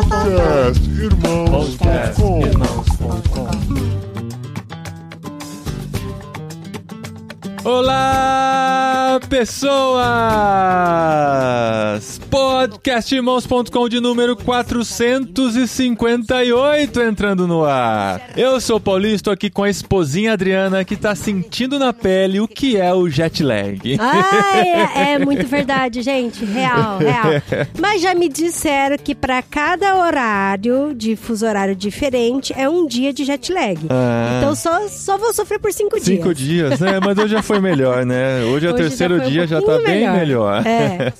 Podcast Irmãos.com Olá, pessoas! Podcastirmãos.com de número 458 entrando no ar. Eu sou o Paulinho, estou aqui com a esposinha Adriana que tá sentindo na pele o que é o jet lag. Ai, é, é muito verdade, gente. Real, real. Mas já me disseram que para cada horário de fuso horário diferente é um dia de jet lag. Ah. Então só, só vou sofrer por cinco, Cinco dias. dias, né? Mas hoje já foi melhor, né? Hoje é o Hoje terceiro já foi um dia, já tá pouquinho bem melhor. É.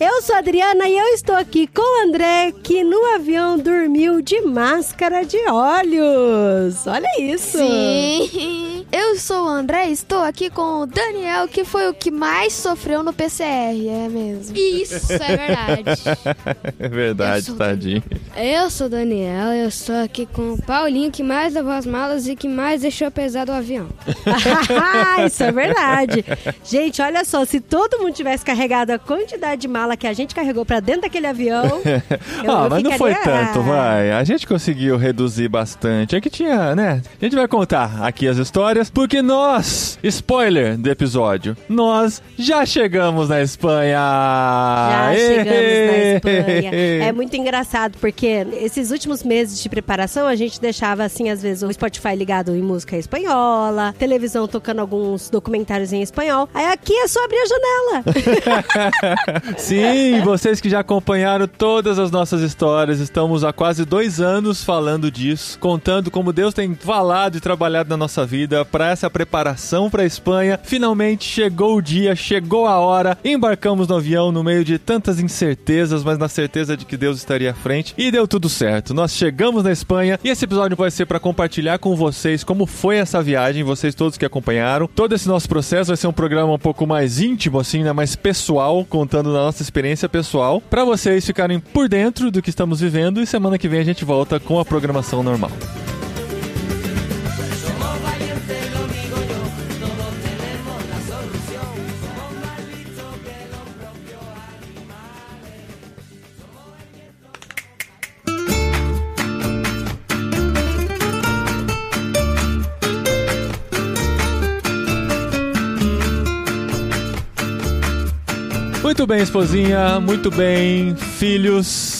Eu sou a Adriana e eu estou aqui com o André, que no avião dormiu de máscara de olhos. Olha isso. Sim. Eu sou o André e estou aqui com o Daniel, que foi o que mais sofreu no PCR, é mesmo. Isso, é verdade. É verdade, Eu tadinho. Eu sou o Daniel, eu estou aqui com o Paulinho, que mais levou as malas e que mais deixou pesado o avião. Isso é verdade. Gente, olha só, se todo mundo tivesse carregado a quantidade de mala que a gente carregou pra dentro daquele avião. eu- ah, eu mas não foi tanto, vai. A gente conseguiu reduzir bastante. É que tinha, né? A gente vai contar aqui as histórias, porque nós, spoiler do episódio, nós já chegamos na Espanha. Já chegamos na Espanha. É muito engraçado, porque esses últimos meses de preparação, a gente deixava, assim, às vezes, o Spotify ligado em música espanhola, televisão tocando alguns documentários em espanhol. Aí aqui é só abrir a janela. Sim, vocês que já acompanharam todas as nossas histórias, estamos há quase dois anos falando disso, contando como Deus tem falado e trabalhado na nossa vida para essa preparação para a Espanha. Finalmente chegou o dia, chegou a hora, embarcamos no avião no meio de tantas incertezas, mas na certeza de que Deus estaria à frente e deu tudo certo. Nós chegamos na Espanha e esse episódio vai ser para compartilhar com vocês como foi essa viagem, vocês todos que acompanharam. Todo esse nosso processo vai ser um programa um pouco mais íntimo, assim, né? Mais pessoal, contando da nossa experiência pessoal, para vocês ficarem por dentro do que estamos vivendo e semana que vem a gente volta com a programação normal. Muito bem, esposinha, muito bem, filhos.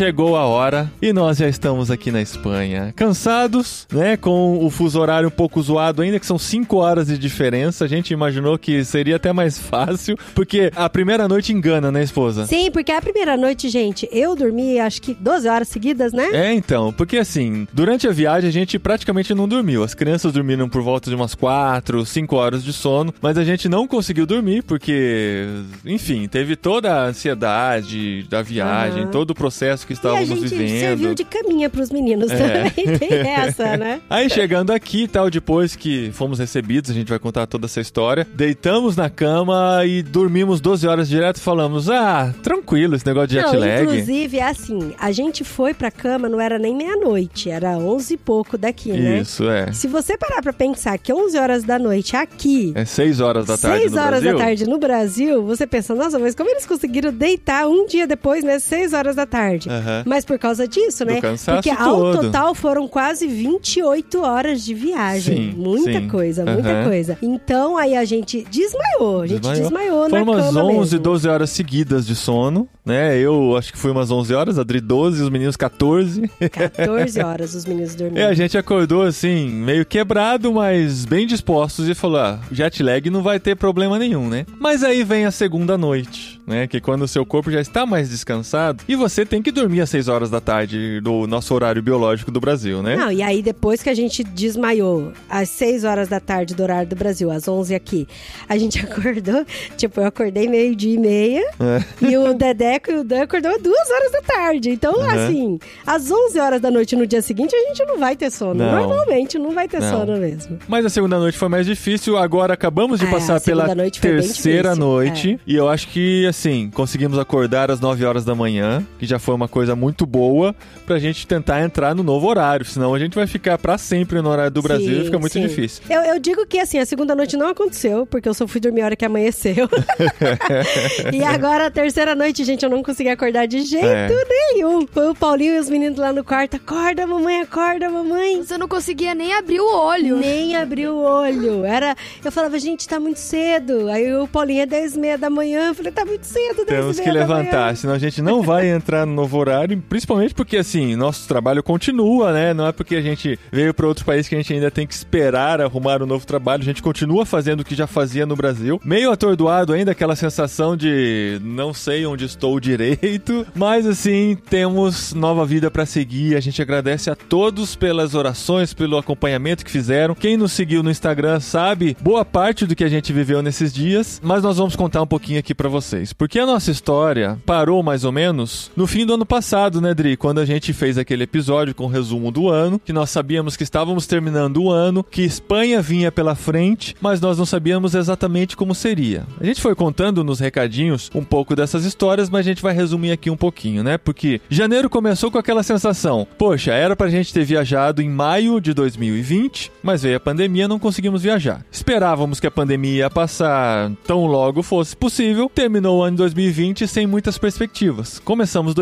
Chegou a hora e nós já estamos aqui na Espanha. Cansados, né? Com o fuso horário um pouco zoado ainda, que são 5 horas de diferença. A gente imaginou que seria até mais fácil, porque a primeira noite engana, né, esposa? Sim, porque a primeira noite, gente, eu dormi acho que 12 horas seguidas, né? É, então, porque assim, durante a viagem a gente praticamente não dormiu. As crianças dormiram por volta de umas 4, 5 horas de sono, mas a gente não conseguiu dormir porque, enfim, teve toda a ansiedade da viagem, Aham. todo o processo que E a estávamos gente vivendo. serviu de caminha pros meninos É. também. Tem essa, né? Aí chegando aqui e tal, depois que fomos recebidos, a gente vai contar toda essa história. Deitamos na cama e dormimos 12 horas direto. Falamos, ah, tranquilo esse negócio de jet lag. inclusive, é assim, a gente foi pra cama, não era nem meia-noite, era 11 e pouco daqui, né? Isso, é. Se você parar pra pensar que 11 horas da noite aqui, É 6 horas da tarde 6 no horas Brasil. da tarde no Brasil, você pensa, nossa, mas como eles conseguiram deitar um dia depois, né? 6 horas da tarde. Aham. Mas por causa disso, Do né? cansaço Porque ao todo. total foram quase 28 horas de viagem. Sim, muita sim. coisa, muita coisa. Então aí a gente desmaiou. A gente desmaiou, Foram na umas cama 11, mesmo. 12 horas seguidas de sono, né? Eu acho que fui umas 11 horas, a Adri 12, os meninos 14. 14 horas os meninos E dormindo. a gente acordou assim, meio quebrado, mas bem dispostos e falou: ah, jet lag não vai ter problema nenhum, né? Mas aí vem a segunda noite, né? Que quando o seu corpo já está mais descansado e você tem que dormir às 6 horas da tarde do nosso horário biológico do Brasil, né? Não, e aí depois que a gente desmaiou às 6 horas da tarde do horário do Brasil, às 11 aqui, a gente acordou, tipo, eu acordei meio-dia e meia, É. e o Dedeco e o Dan acordou às 2 horas da tarde. Então, Uhum. assim, às 11 horas da noite no dia seguinte, a gente não vai ter sono. Não. Normalmente não vai ter Não. sono mesmo. Mas a segunda noite foi mais difícil. Agora acabamos de É, passar pela noite terceira noite. E eu acho que, assim, conseguimos acordar às 9 horas da manhã, que já foi uma coisa muito boa pra gente tentar entrar no novo horário. Senão a gente vai ficar pra sempre no horário do Brasil Sim, e fica muito sim. difícil. Eu, eu digo que assim, a segunda noite não aconteceu, porque eu só fui dormir a hora que amanheceu. e agora a terceira noite, gente, eu não consegui acordar de jeito É. nenhum. Foi o Paulinho e os meninos lá no quarto. Acorda, mamãe, acorda, mamãe. Você não conseguia nem abrir o olho. Nem abriu o olho. Era, eu falava, gente, tá muito cedo. Aí o Paulinho é 10 e meia da manhã. Eu falei, tá muito cedo, 10 Temos e que meia da manhã. levantar, senão a gente não vai entrar no novo horário, principalmente porque, assim, nosso trabalho continua, né? Não é porque a gente veio para outro país que a gente ainda tem que esperar arrumar um novo trabalho, a gente continua fazendo o que já fazia no Brasil. Meio atordoado ainda, aquela sensação de não sei onde estou direito, mas, assim, temos nova vida para seguir. A gente agradece a todos pelas orações, pelo acompanhamento que fizeram. Quem nos seguiu no Instagram sabe boa parte do que a gente viveu nesses dias, mas nós vamos contar um pouquinho aqui pra vocês. Porque a nossa história parou mais ou menos no fim do ano passado, né, Dri? Quando a gente fez aquele episódio com o resumo do ano, que nós sabíamos que estávamos terminando o ano, que Espanha vinha pela frente, mas nós não sabíamos exatamente como seria. A gente foi contando nos recadinhos um pouco dessas histórias, mas a gente vai resumir aqui um pouquinho, né? Porque janeiro começou com aquela sensação: poxa, era pra gente ter viajado em maio de 2020, mas veio a pandemia, não conseguimos viajar. Esperávamos que a pandemia ia passar tão logo fosse possível. Terminou o ano de 2020 sem muitas perspectivas. Começamos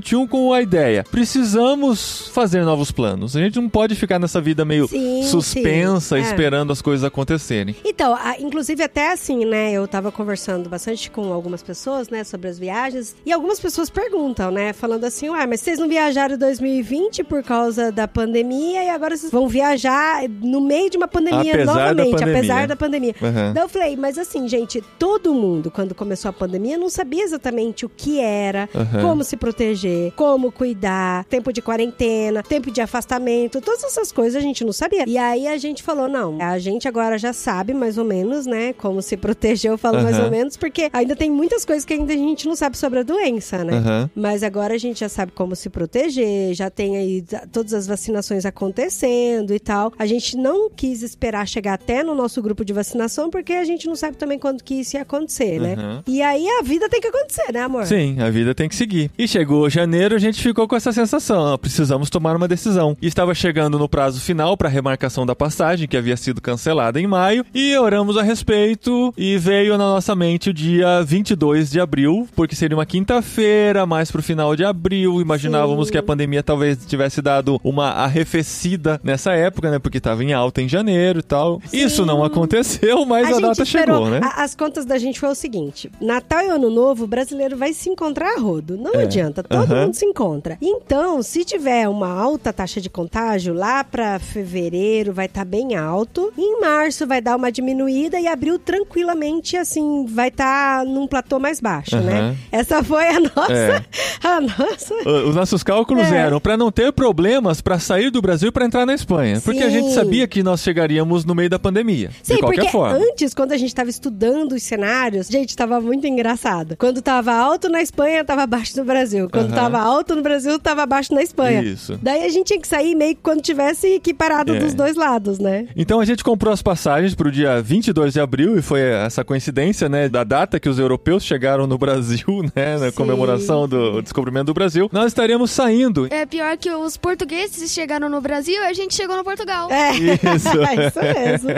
2021 com a ideia: precisamos fazer novos planos. A gente não pode ficar nessa vida meio Sim, suspensa, sim. É. esperando as coisas acontecerem. Então, a- inclusive até assim, né, eu tava conversando bastante com algumas pessoas, né, sobre as viagens, e algumas pessoas perguntam, né, falando assim, ué, mas vocês não viajaram em 2020 por causa da pandemia e agora vocês vão viajar no meio de uma pandemia Apesar da novamente, pandemia. apesar da pandemia. Uhum. Daí eu falei, mas assim, gente, todo mundo, quando começou a pandemia, não sabia exatamente o que era, Uhum. como se proteger, como cuidar, tempo de quarentena, tempo de afastamento, todas essas coisas a gente não sabia. E aí a gente falou, não, a gente agora já sabe mais ou menos, né, como se proteger, eu falo mais Uhum. ou menos, porque ainda tem muitas coisas que ainda a gente não sabe sobre a doença, né? Uhum. Mas agora a gente já sabe como se proteger, já tem aí todas as vacinações acontecendo e tal. A gente não quis esperar chegar até no nosso grupo de vacinação, porque a gente não sabe também quando que isso ia acontecer, né? Uhum. E aí a vida tem que acontecer, né, amor? Sim, a vida tem que seguir. E chegou janeiro, a gente ficou com essa sensação, ó, precisamos tomar uma decisão. E estava chegando no prazo final para a remarcação da passagem, que havia sido cancelada em maio, e oramos a respeito e veio na nossa mente o dia 22 de abril, porque seria uma quinta-feira, mais pro final de abril. Imaginávamos Sim. que a pandemia talvez tivesse dado uma arrefecida nessa época, né, porque estava em alta em janeiro e tal. Isso não aconteceu, mas a, gente data esperou. chegou, né? A- as contas da gente foi o seguinte: Natal e Ano Novo, o brasileiro vai se encontrar a rodo. Não É. adianta, todo Aham. mundo se encontra. Então, se tiver uma alta taxa de contágio, lá pra fevereiro vai estar bem alto. Em março vai dar uma diminuída e abril tranquilamente, assim, vai estar num platô mais baixo, né? Aham. Essa foi a nossa. É. A nossa. Os nossos cálculos É. eram para não ter problemas para sair do Brasil para entrar na Espanha, porque a gente Sim. sabia que nós chegaríamos no meio da pandemia, Sim, de qualquer porque forma. antes, quando a gente tava estudando os cenários, gente, tava muito engraçado. Quando tava alto na Espanha, tava baixo no Brasil. Quando Tava alto no Brasil, tava baixo na Espanha. Isso. Daí a gente tinha que sair meio que quando tivesse equiparado É. dos dois lados, né? Então a gente comprou as passagens para o dia 22 de abril e foi essa coincidência, né, da data que os europeus chegaram no Brasil, né, na Sim. comemoração do descobrimento do Brasil. Nós estaríamos saindo. É pior que os portugueses chegaram no Brasil e a gente chegou no Portugal. É. Isso. Isso mesmo.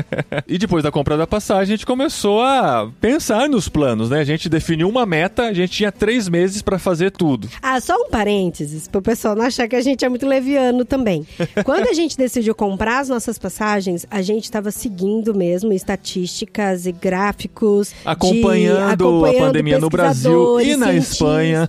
E depois da compra da passagem, a gente começou a pensar nos planos, né? A gente definiu uma meta, a gente tinha três meses para fazer tudo. Ah, só um parênteses, pro pessoal não achar que a gente é muito leviano também. Quando a gente decidiu comprar as nossas passagens, a gente tava seguindo mesmo estatísticas e gráficos. de- Acompanhando a pandemia no Brasil e na Espanha.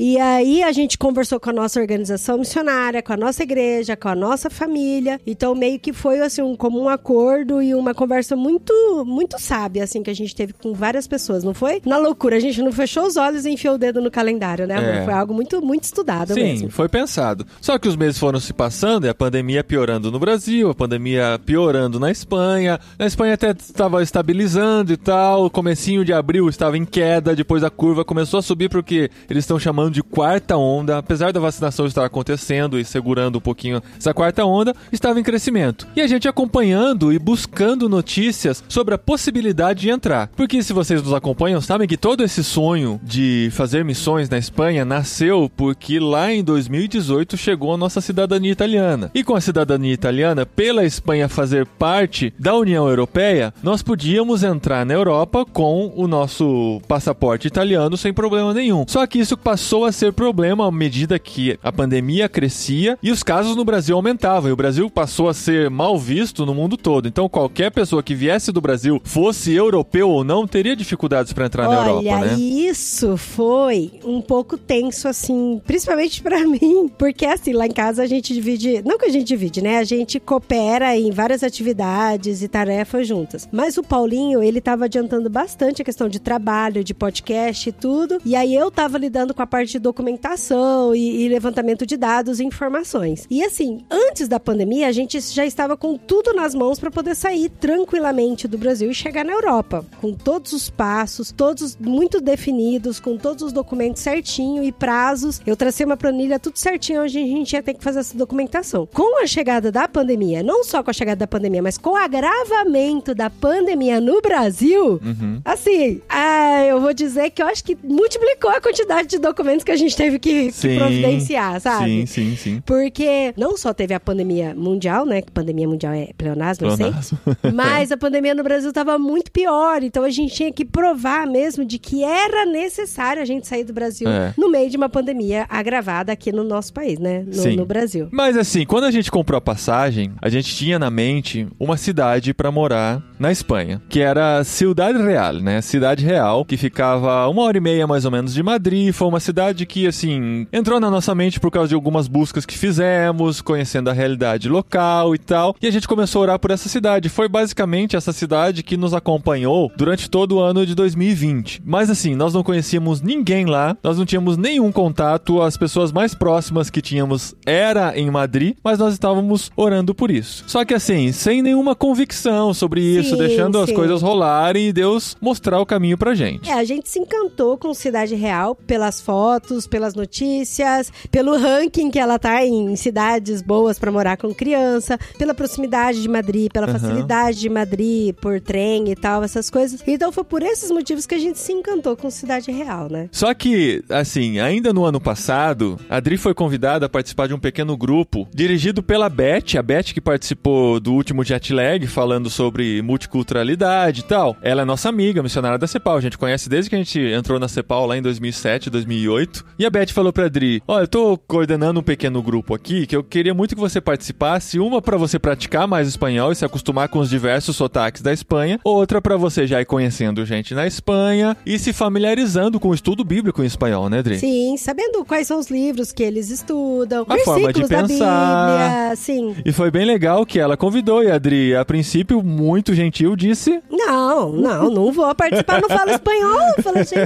E aí a gente conversou com a nossa organização missionária, com a nossa igreja, com a nossa família. Então meio que foi assim um comum acordo e uma conversa muito muito sábia assim que a gente teve com várias pessoas, não foi? Na loucura, a gente não fechou os olhos e enfiou o dedo no calendário, né? É. Foi algo muito muito estudado Sim, mesmo. foi pensado. Só que os meses foram se passando e a pandemia piorando no Brasil, a pandemia piorando na Espanha. Na Espanha até estava estabilizando e tal. O comecinho de abril estava em queda, depois a curva começou a subir porque eles estão chamando de quarta onda. Apesar da vacinação estar acontecendo e segurando um pouquinho essa quarta onda, estava em crescimento. E a gente acompanhando e buscando notícias sobre a possibilidade de entrar. Porque se vocês nos acompanham, sabem que todo esse sonho de fazer missões na Espanha nasceu aconteceu porque lá em 2018 chegou a nossa cidadania italiana. E com a cidadania italiana, pela Espanha fazer parte da União Europeia, nós podíamos entrar na Europa com o nosso passaporte italiano sem problema nenhum. Só que isso passou a ser problema à medida que a pandemia crescia e os casos no Brasil aumentavam. E o Brasil passou a ser mal visto no mundo todo. Então qualquer pessoa que viesse do Brasil, fosse europeu ou não, teria dificuldades para entrar na Europa, Olha, né? isso foi um pouco tenso, assim, principalmente pra mim. Porque, assim, lá em casa a gente divide. Não que a gente divide, né? A gente coopera em várias atividades e tarefas juntas. Mas o Paulinho, ele tava adiantando bastante a questão de trabalho, de podcast e tudo. E aí eu tava lidando com a parte de documentação e, e levantamento de dados e informações. E assim, antes da pandemia, a gente já estava com tudo nas mãos para poder sair tranquilamente do Brasil e chegar na Europa, com todos os passos, todos muito definidos, com todos os documentos certinho e prazos. Eu tracei uma planilha tudo certinho onde a gente ia ter que fazer essa documentação. Com a chegada da pandemia, não só com a chegada da pandemia, mas com o agravamento da pandemia no Brasil, Uhum. assim, ah, eu vou dizer que eu acho que multiplicou a quantidade de documentos que a gente teve que, que Sim. providenciar, sabe? Sim, sim, sim. Porque não só teve a pandemia mundial, né? Que pandemia mundial é pleonasmo, eu sei. Pleonasmo. Mas a pandemia no Brasil estava muito pior. Então a gente tinha que provar mesmo de que era necessário a gente sair do Brasil É. no meio de uma pandemia agravada aqui no nosso país, né? No, Sim. no Brasil. Mas assim, quando a gente comprou a passagem, a gente tinha na mente uma cidade pra morar na Espanha, que era Ciudad Real, né? Cidade Real, que ficava uma hora e meia mais ou menos de Madrid. Foi uma cidade que, assim, entrou na nossa mente por causa de algumas buscas que fizemos, conhecendo a realidade local e tal. E a gente começou a orar por essa cidade. Foi basicamente essa cidade que nos acompanhou durante todo o ano de 2020. Mas assim, nós não conhecíamos ninguém lá, nós não tínhamos nenhum contato, as pessoas mais próximas que tínhamos era em Madrid, mas nós estávamos orando por isso. Só que assim, sem nenhuma convicção sobre isso, Sim, deixando as sim. coisas rolarem e Deus mostrar o caminho pra gente. É, a gente se encantou com Cidade Real pelas fotos, pelas notícias, pelo ranking que ela tá em cidades boas pra morar com criança, pela proximidade de Madrid, pela Aham. facilidade de Madrid por trem e tal, essas coisas. Então foi por esses motivos que a gente se encantou com Cidade Real, né? Só que, assim, ainda no ano passado, a Adri foi convidada a participar de um pequeno grupo dirigido pela Beth, a Beth que participou do último Jet Lag, falando sobre multiculturalidade e tal. Ela é nossa amiga, missionária da CEPAL. A gente conhece desde que a gente entrou na CEPAL lá em 2007, 2008. E a Beth falou pra Adri: Olha, eu tô coordenando um pequeno grupo aqui que eu queria muito que você participasse. Uma pra você praticar mais espanhol e se acostumar com os diversos sotaques da Espanha, outra pra você já ir conhecendo gente na Espanha e se familiarizando com o estudo bíblico em espanhol, né, Adri? Sim, sabendo quais são os livros que eles estudam, A forma de pensar. Bíblia, sim. E foi bem legal que ela convidou e a Adri, a princípio, muito gentil, disse: Não, não, não vou participar, não falo espanhol. Eu falei assim,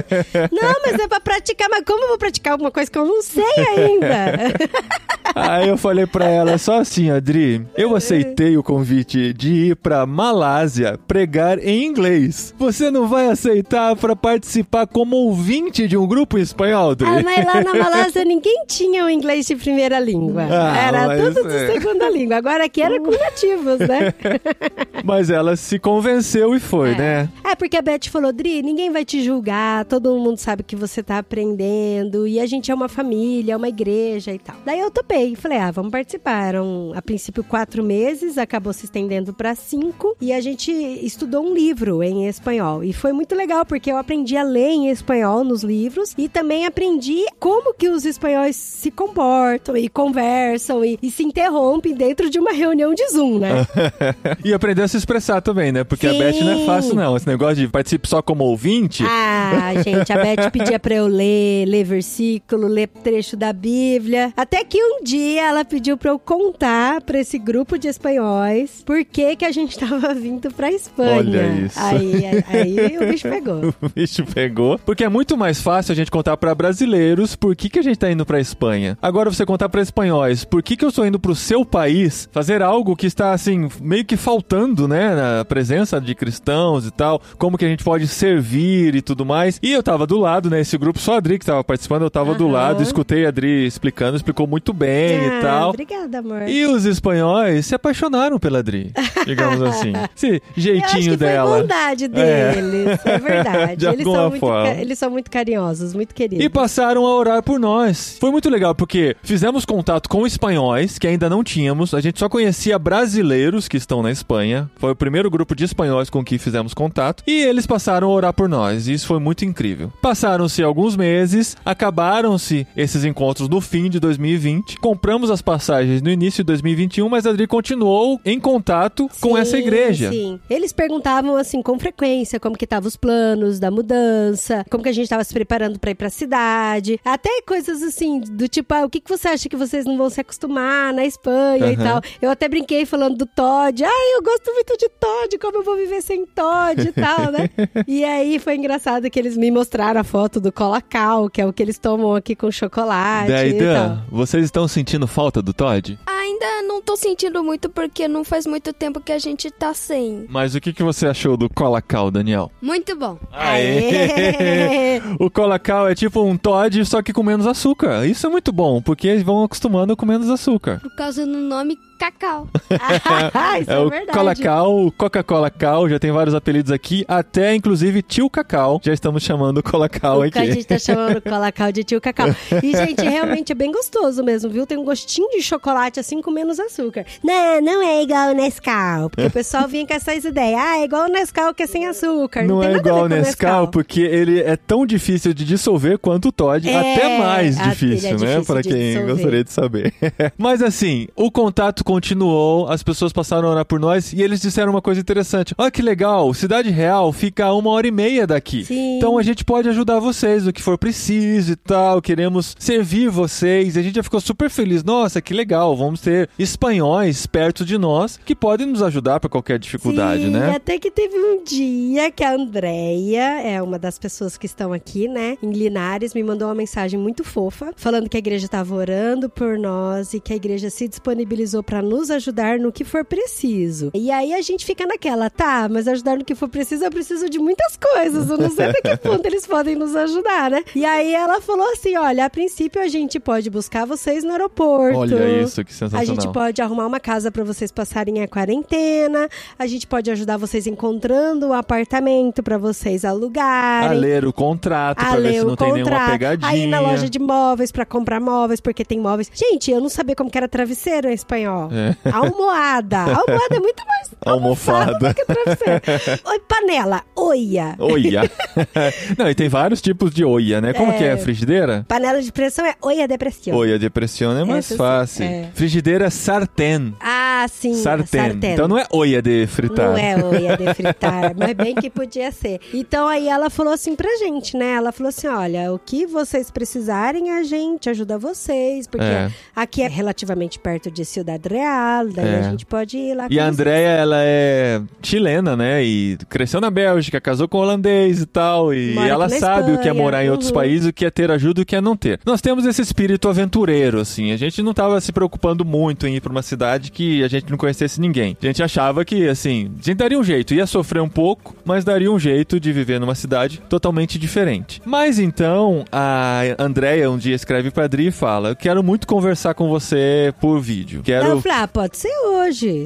não, mas é pra praticar, mas como eu vou praticar alguma coisa que eu não sei ainda? Aí eu falei pra ela só assim, Adri, eu aceitei o convite de ir pra Malásia pregar em inglês. Você não vai aceitar pra participar como ouvinte de um grupo em espanhol, Adri? Ah, mas lá na Malásia ninguém tinha o inglês de primeira língua. Ah, era tudo de é. segunda língua. Agora aqui era com nativos, né? Mas ela se convenceu e foi, né? É, porque a Beth falou, Dri, ninguém vai te julgar, todo mundo sabe que você tá aprendendo, e a gente é uma família, é uma igreja e tal. Daí eu topei, falei, ah, vamos participar. Eram, a princípio, quatro meses, acabou se estendendo pra cinco, e a gente estudou um livro em espanhol. E foi muito legal, porque eu aprendi a ler em espanhol nos livros, e também aprendi como que os espanhóis se comportam, e conversam, e, e se interrompem dentro de uma reunião de Zoom, né? e aprender a se expressar também, né? Porque a Sim. Beth não é fácil, não. Esse negócio de participe só como ouvinte. Ah, gente, a Beth pedia pra eu ler, ler versículo, ler trecho da Bíblia. Até que um dia ela pediu pra eu contar pra esse grupo de espanhóis por que que a gente tava vindo pra Espanha. Olha isso. Aí, aí, aí o bicho pegou. O bicho pegou. Porque é muito mais fácil a gente contar pra brasileiros por que, que a gente tá indo pra Espanha. Agora você contar pra espanhóis por que, que eu estou indo pro seu país fazer algo que está, assim, meio que faltando, né? Na presença de cristãos e tal. Como que a gente pode servir e tudo mais. E eu tava do lado, né? Esse grupo, só a Adri que tava participando, eu tava do Aham. lado, escutei a Adri explicando, explicou muito bem. Ah, e tal. Obrigada, amor. E os espanhóis se apaixonaram pela Dri, digamos assim. Esse jeitinho que foi dela. bondade deles, é, verdade. De eles, alguma são muito, eles são muito carinhosos, muito queridos. E passaram a orar por nós. Foi muito legal, porque fizemos contato com espanhóis, que ainda não tínhamos. A gente só conhecia brasileiros que estão na Espanha. Foi o primeiro grupo de espanhóis com que fizemos contato. E eles passaram a orar por nós. E isso foi muito incrível. Passaram-se alguns meses, acabaram-se esses encontros no fim de 2020. Compramos as passagens no início de 2021, mas a Adri continuou em contato com Sim, essa igreja. Sim. Eles perguntavam assim com frequência como que estavam os planos da mudança, como que a gente estava se preparando para ir pra cidade, até coisas assim do tipo, ah, o que que você acha que vocês não vão se acostumar na Espanha e Aham. tal. Eu até brinquei falando do Todd. Ai, eu gosto muito de Todd, como eu vou viver sem Todd e tal, né? e aí foi engraçado que eles me mostraram a foto do Colacau, que é o que eles tomam aqui com chocolate Daí, e tal. Dan, vocês estão sentindo falta do Todd? Ainda não tô sentindo muito porque não faz muito tempo que a gente tá sem. Mas o que, que você achou do Colacau, Daniel? Muito bom. Aê! o Colacau é tipo um Todd, só que com menos açúcar. Isso é muito bom, porque eles vão acostumando com menos açúcar. Por causa do nome Cacau. Isso É, é, o verdade. Colacau, Coca-Cola Cal, já tem vários apelidos aqui, até inclusive Tio Cacau, já estamos chamando o Colacau O aqui. que a gente tá chamando Colacau de tio Cacau. E, gente, realmente é bem gostoso mesmo, viu? Tem um gostinho de chocolate, assim, com menos açúcar. Não, não é igual o Nescau. Porque o pessoal vinha com essas ideias. Ah, é igual o Nescau que é sem açúcar. Não, Não tem é igual o com Nescau, porque ele é tão difícil de dissolver quanto o Todd, É, até mais difícil, é né? difícil Para de quem dissolver. gostaria de saber. Mas assim, o contato continuou, as pessoas passaram a orar por nós e eles disseram uma coisa interessante. Olha que legal, Cidade Real fica a uma hora e meia daqui. Sim. Então a gente pode ajudar vocês no que for preciso e tal. Queremos servir vocês. E a gente já ficou super feliz. Nossa, que legal. Vamos ter espanhóis perto de nós que podem nos ajudar para qualquer dificuldade, Sim, né? até que teve um dia que a Andrea, é uma das pessoas que estão aqui, né, em Linares, me mandou uma mensagem muito fofa, falando que a igreja estava orando por nós e que a igreja se disponibilizou para nos ajudar no que for preciso. E aí a gente fica naquela, tá, mas ajudar no que for preciso, eu preciso de muitas coisas, eu não sei até que ponto eles podem nos ajudar, né? E aí ela falou assim, olha, a princípio a gente pode buscar vocês no aeroporto. Olha isso, que A sensacional. gente pode arrumar uma casa para vocês passarem a quarentena. A gente pode ajudar vocês encontrando um apartamento para vocês a alugarem. ler o contrato a pra ver se o não tem nenhuma contrato, pegadinha. Aí na loja de móveis para comprar móveis, porque tem móveis. Gente, eu não sabia como que era travesseiro em espanhol. É. Almohada. Almohada é muito mais Almofada. do que travesseiro. Oi, panela. Oia. Oia. não, e tem vários tipos de oia, né? Como que é? Frigideira? Panela de pressão é oia de pressão. Oia de pressão é mais Essa fácil. é. Frigideira é sartén. Ah, sim. Sartén. sartén. Então não é oia de fritar. Não é oia de fritar, mas bem que podia ser. Então aí ela falou assim pra gente, né? Ela falou assim: olha, o que vocês precisarem, a gente ajuda vocês, porque É. aqui é relativamente perto de Ciudad Real, daí É. a gente pode ir lá E a. Andrea, ela é chilena, né? E cresceu na Bélgica, casou com holandês e tal. E Mora ela sabe o que é Espanha, morar em outros uhum. países, o que é ter ajuda e o que é não ter. Nós temos esse espírito aventureiro, assim. A gente não tava se preocupando muito em ir pra uma cidade que gente não conhecesse ninguém. A gente achava que, assim, a gente daria um jeito. Ia sofrer um pouco, mas daria um jeito de viver numa cidade totalmente diferente. Mas então, a Andrea um dia escreve pra Adri e fala: Eu quero muito conversar com você por vídeo. Quero. Ela falou, ah, pode ser hoje.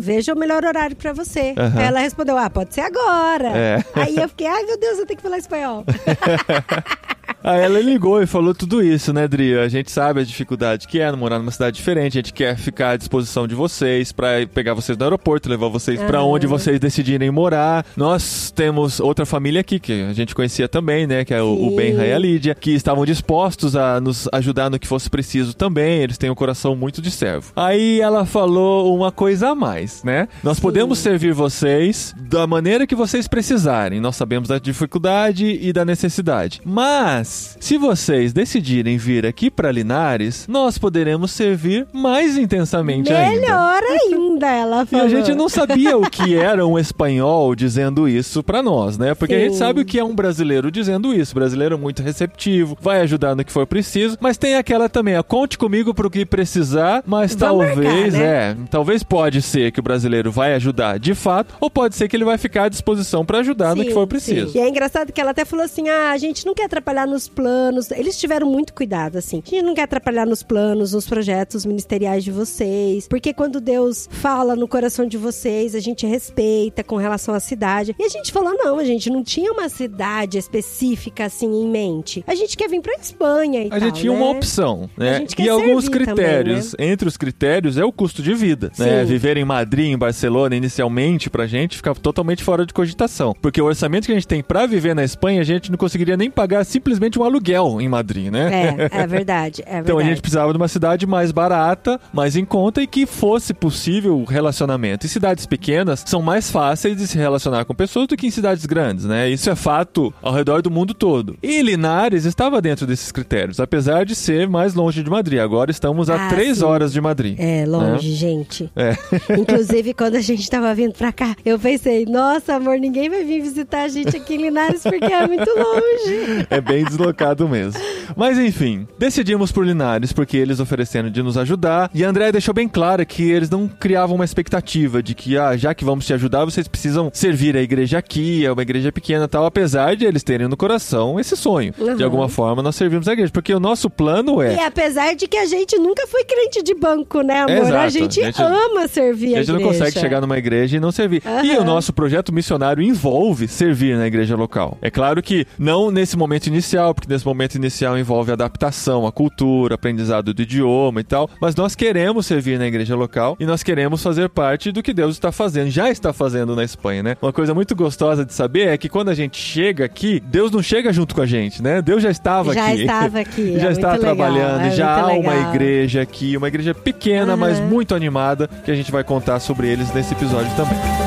Veja o melhor horário pra você. Ela respondeu, ah, pode ser agora. É. Aí eu fiquei, ai meu Deus, eu tenho que falar espanhol. Aí ela ligou e falou tudo isso, né, Dri? A gente sabe a dificuldade que é morar numa cidade diferente, a gente quer ficar à disposição de vocês pra pegar vocês do aeroporto, levar vocês Aham. onde vocês decidirem morar. Nós temos outra família aqui que a gente conhecia também, né, que é o, o Sim. Ben e a Lídia, que estavam dispostos a nos ajudar no que fosse preciso também, eles têm um coração muito de servo. Aí ela falou uma coisa a mais, né? Nós Sim. podemos servir vocês da maneira que vocês precisarem. Nós sabemos da dificuldade e da necessidade. Mas, se vocês decidirem vir aqui para Linares, nós poderemos servir mais intensamente ainda. Melhor ainda, ela E falou. a gente não sabia o que era um espanhol dizendo isso pra nós, né? Porque a gente Sim. sabe o que é um brasileiro dizendo isso. O brasileiro é muito receptivo, vai ajudar no que for preciso, mas tem aquela também, a conte comigo pro que precisar, mas Vamos talvez, marcar, é, talvez pode ser que o brasileiro vai ajudar de fato, ou pode ser que ele vai ficar à disposição pra ajudar no Sim, que for preciso. sim. E é engraçado que ela até falou assim: ah, a gente não quer atrapalhar nos nos planos. Eles tiveram muito cuidado, assim. A gente não quer atrapalhar nos planos, nos projetos ministeriais de vocês. Porque quando Deus fala no coração de vocês, a gente respeita com relação à cidade. E a gente falou: não, a gente não tinha uma cidade específica assim em mente. A gente quer vir pra Espanha e A tal, gente tinha né? uma opção, né? E alguns servir também, critérios. Entre os critérios é o custo de vida, né? Sim. Viver em Madrid, em Barcelona, inicialmente, pra gente, ficava totalmente fora de cogitação. Porque o orçamento que a gente tem pra viver na Espanha, a gente não conseguiria nem pagar simplesmente um aluguel em Madrid, né? É, é verdade, é verdade. Então a gente precisava de uma cidade mais barata, mais em conta e que fosse possível o relacionamento. E cidades pequenas são mais fáceis de se relacionar com pessoas do que em cidades grandes, né? Isso é fato ao redor do mundo todo. E Linares estava dentro desses critérios, apesar de ser mais longe de Madrid. Agora estamos a Ah, três sim. horas de Madrid. É, longe, gente. É. Inclusive, quando a gente tava vindo pra cá, eu pensei, nossa, amor, ninguém vai vir visitar a gente aqui em Linares porque é muito longe. É bem deslocado mesmo. Mas enfim, decidimos por Linares porque eles ofereceram de nos ajudar. E a André deixou bem claro que eles não criavam uma expectativa de que, ah, já que vamos te ajudar, vocês precisam servir a igreja aqui, é uma igreja pequena e tal. Apesar de eles terem no coração esse sonho. Uhum. De alguma forma, nós servimos a igreja. Porque o nosso plano é. E apesar de que a gente nunca foi crente de banco, né, amor? Exato. A gente A gente- ama servir a, A gente não igreja. consegue chegar numa igreja e não servir. E Aham. o nosso projeto missionário envolve servir na igreja local. É claro que não nesse momento inicial, porque nesse momento inicial envolve adaptação à cultura, aprendizado do idioma e tal, mas nós queremos servir na igreja local e nós queremos fazer parte do que Deus está fazendo, já está fazendo na Espanha, né? Uma coisa muito gostosa de saber é que quando a gente chega aqui, Deus não chega junto com a gente, né? Deus já estava Já aqui. estava aqui, é já está muito legal, trabalhando, é já há muito uma legal. igreja aqui, uma igreja pequena, mas Aham. muito animada, que a gente vai contar sobre eles nesse episódio também.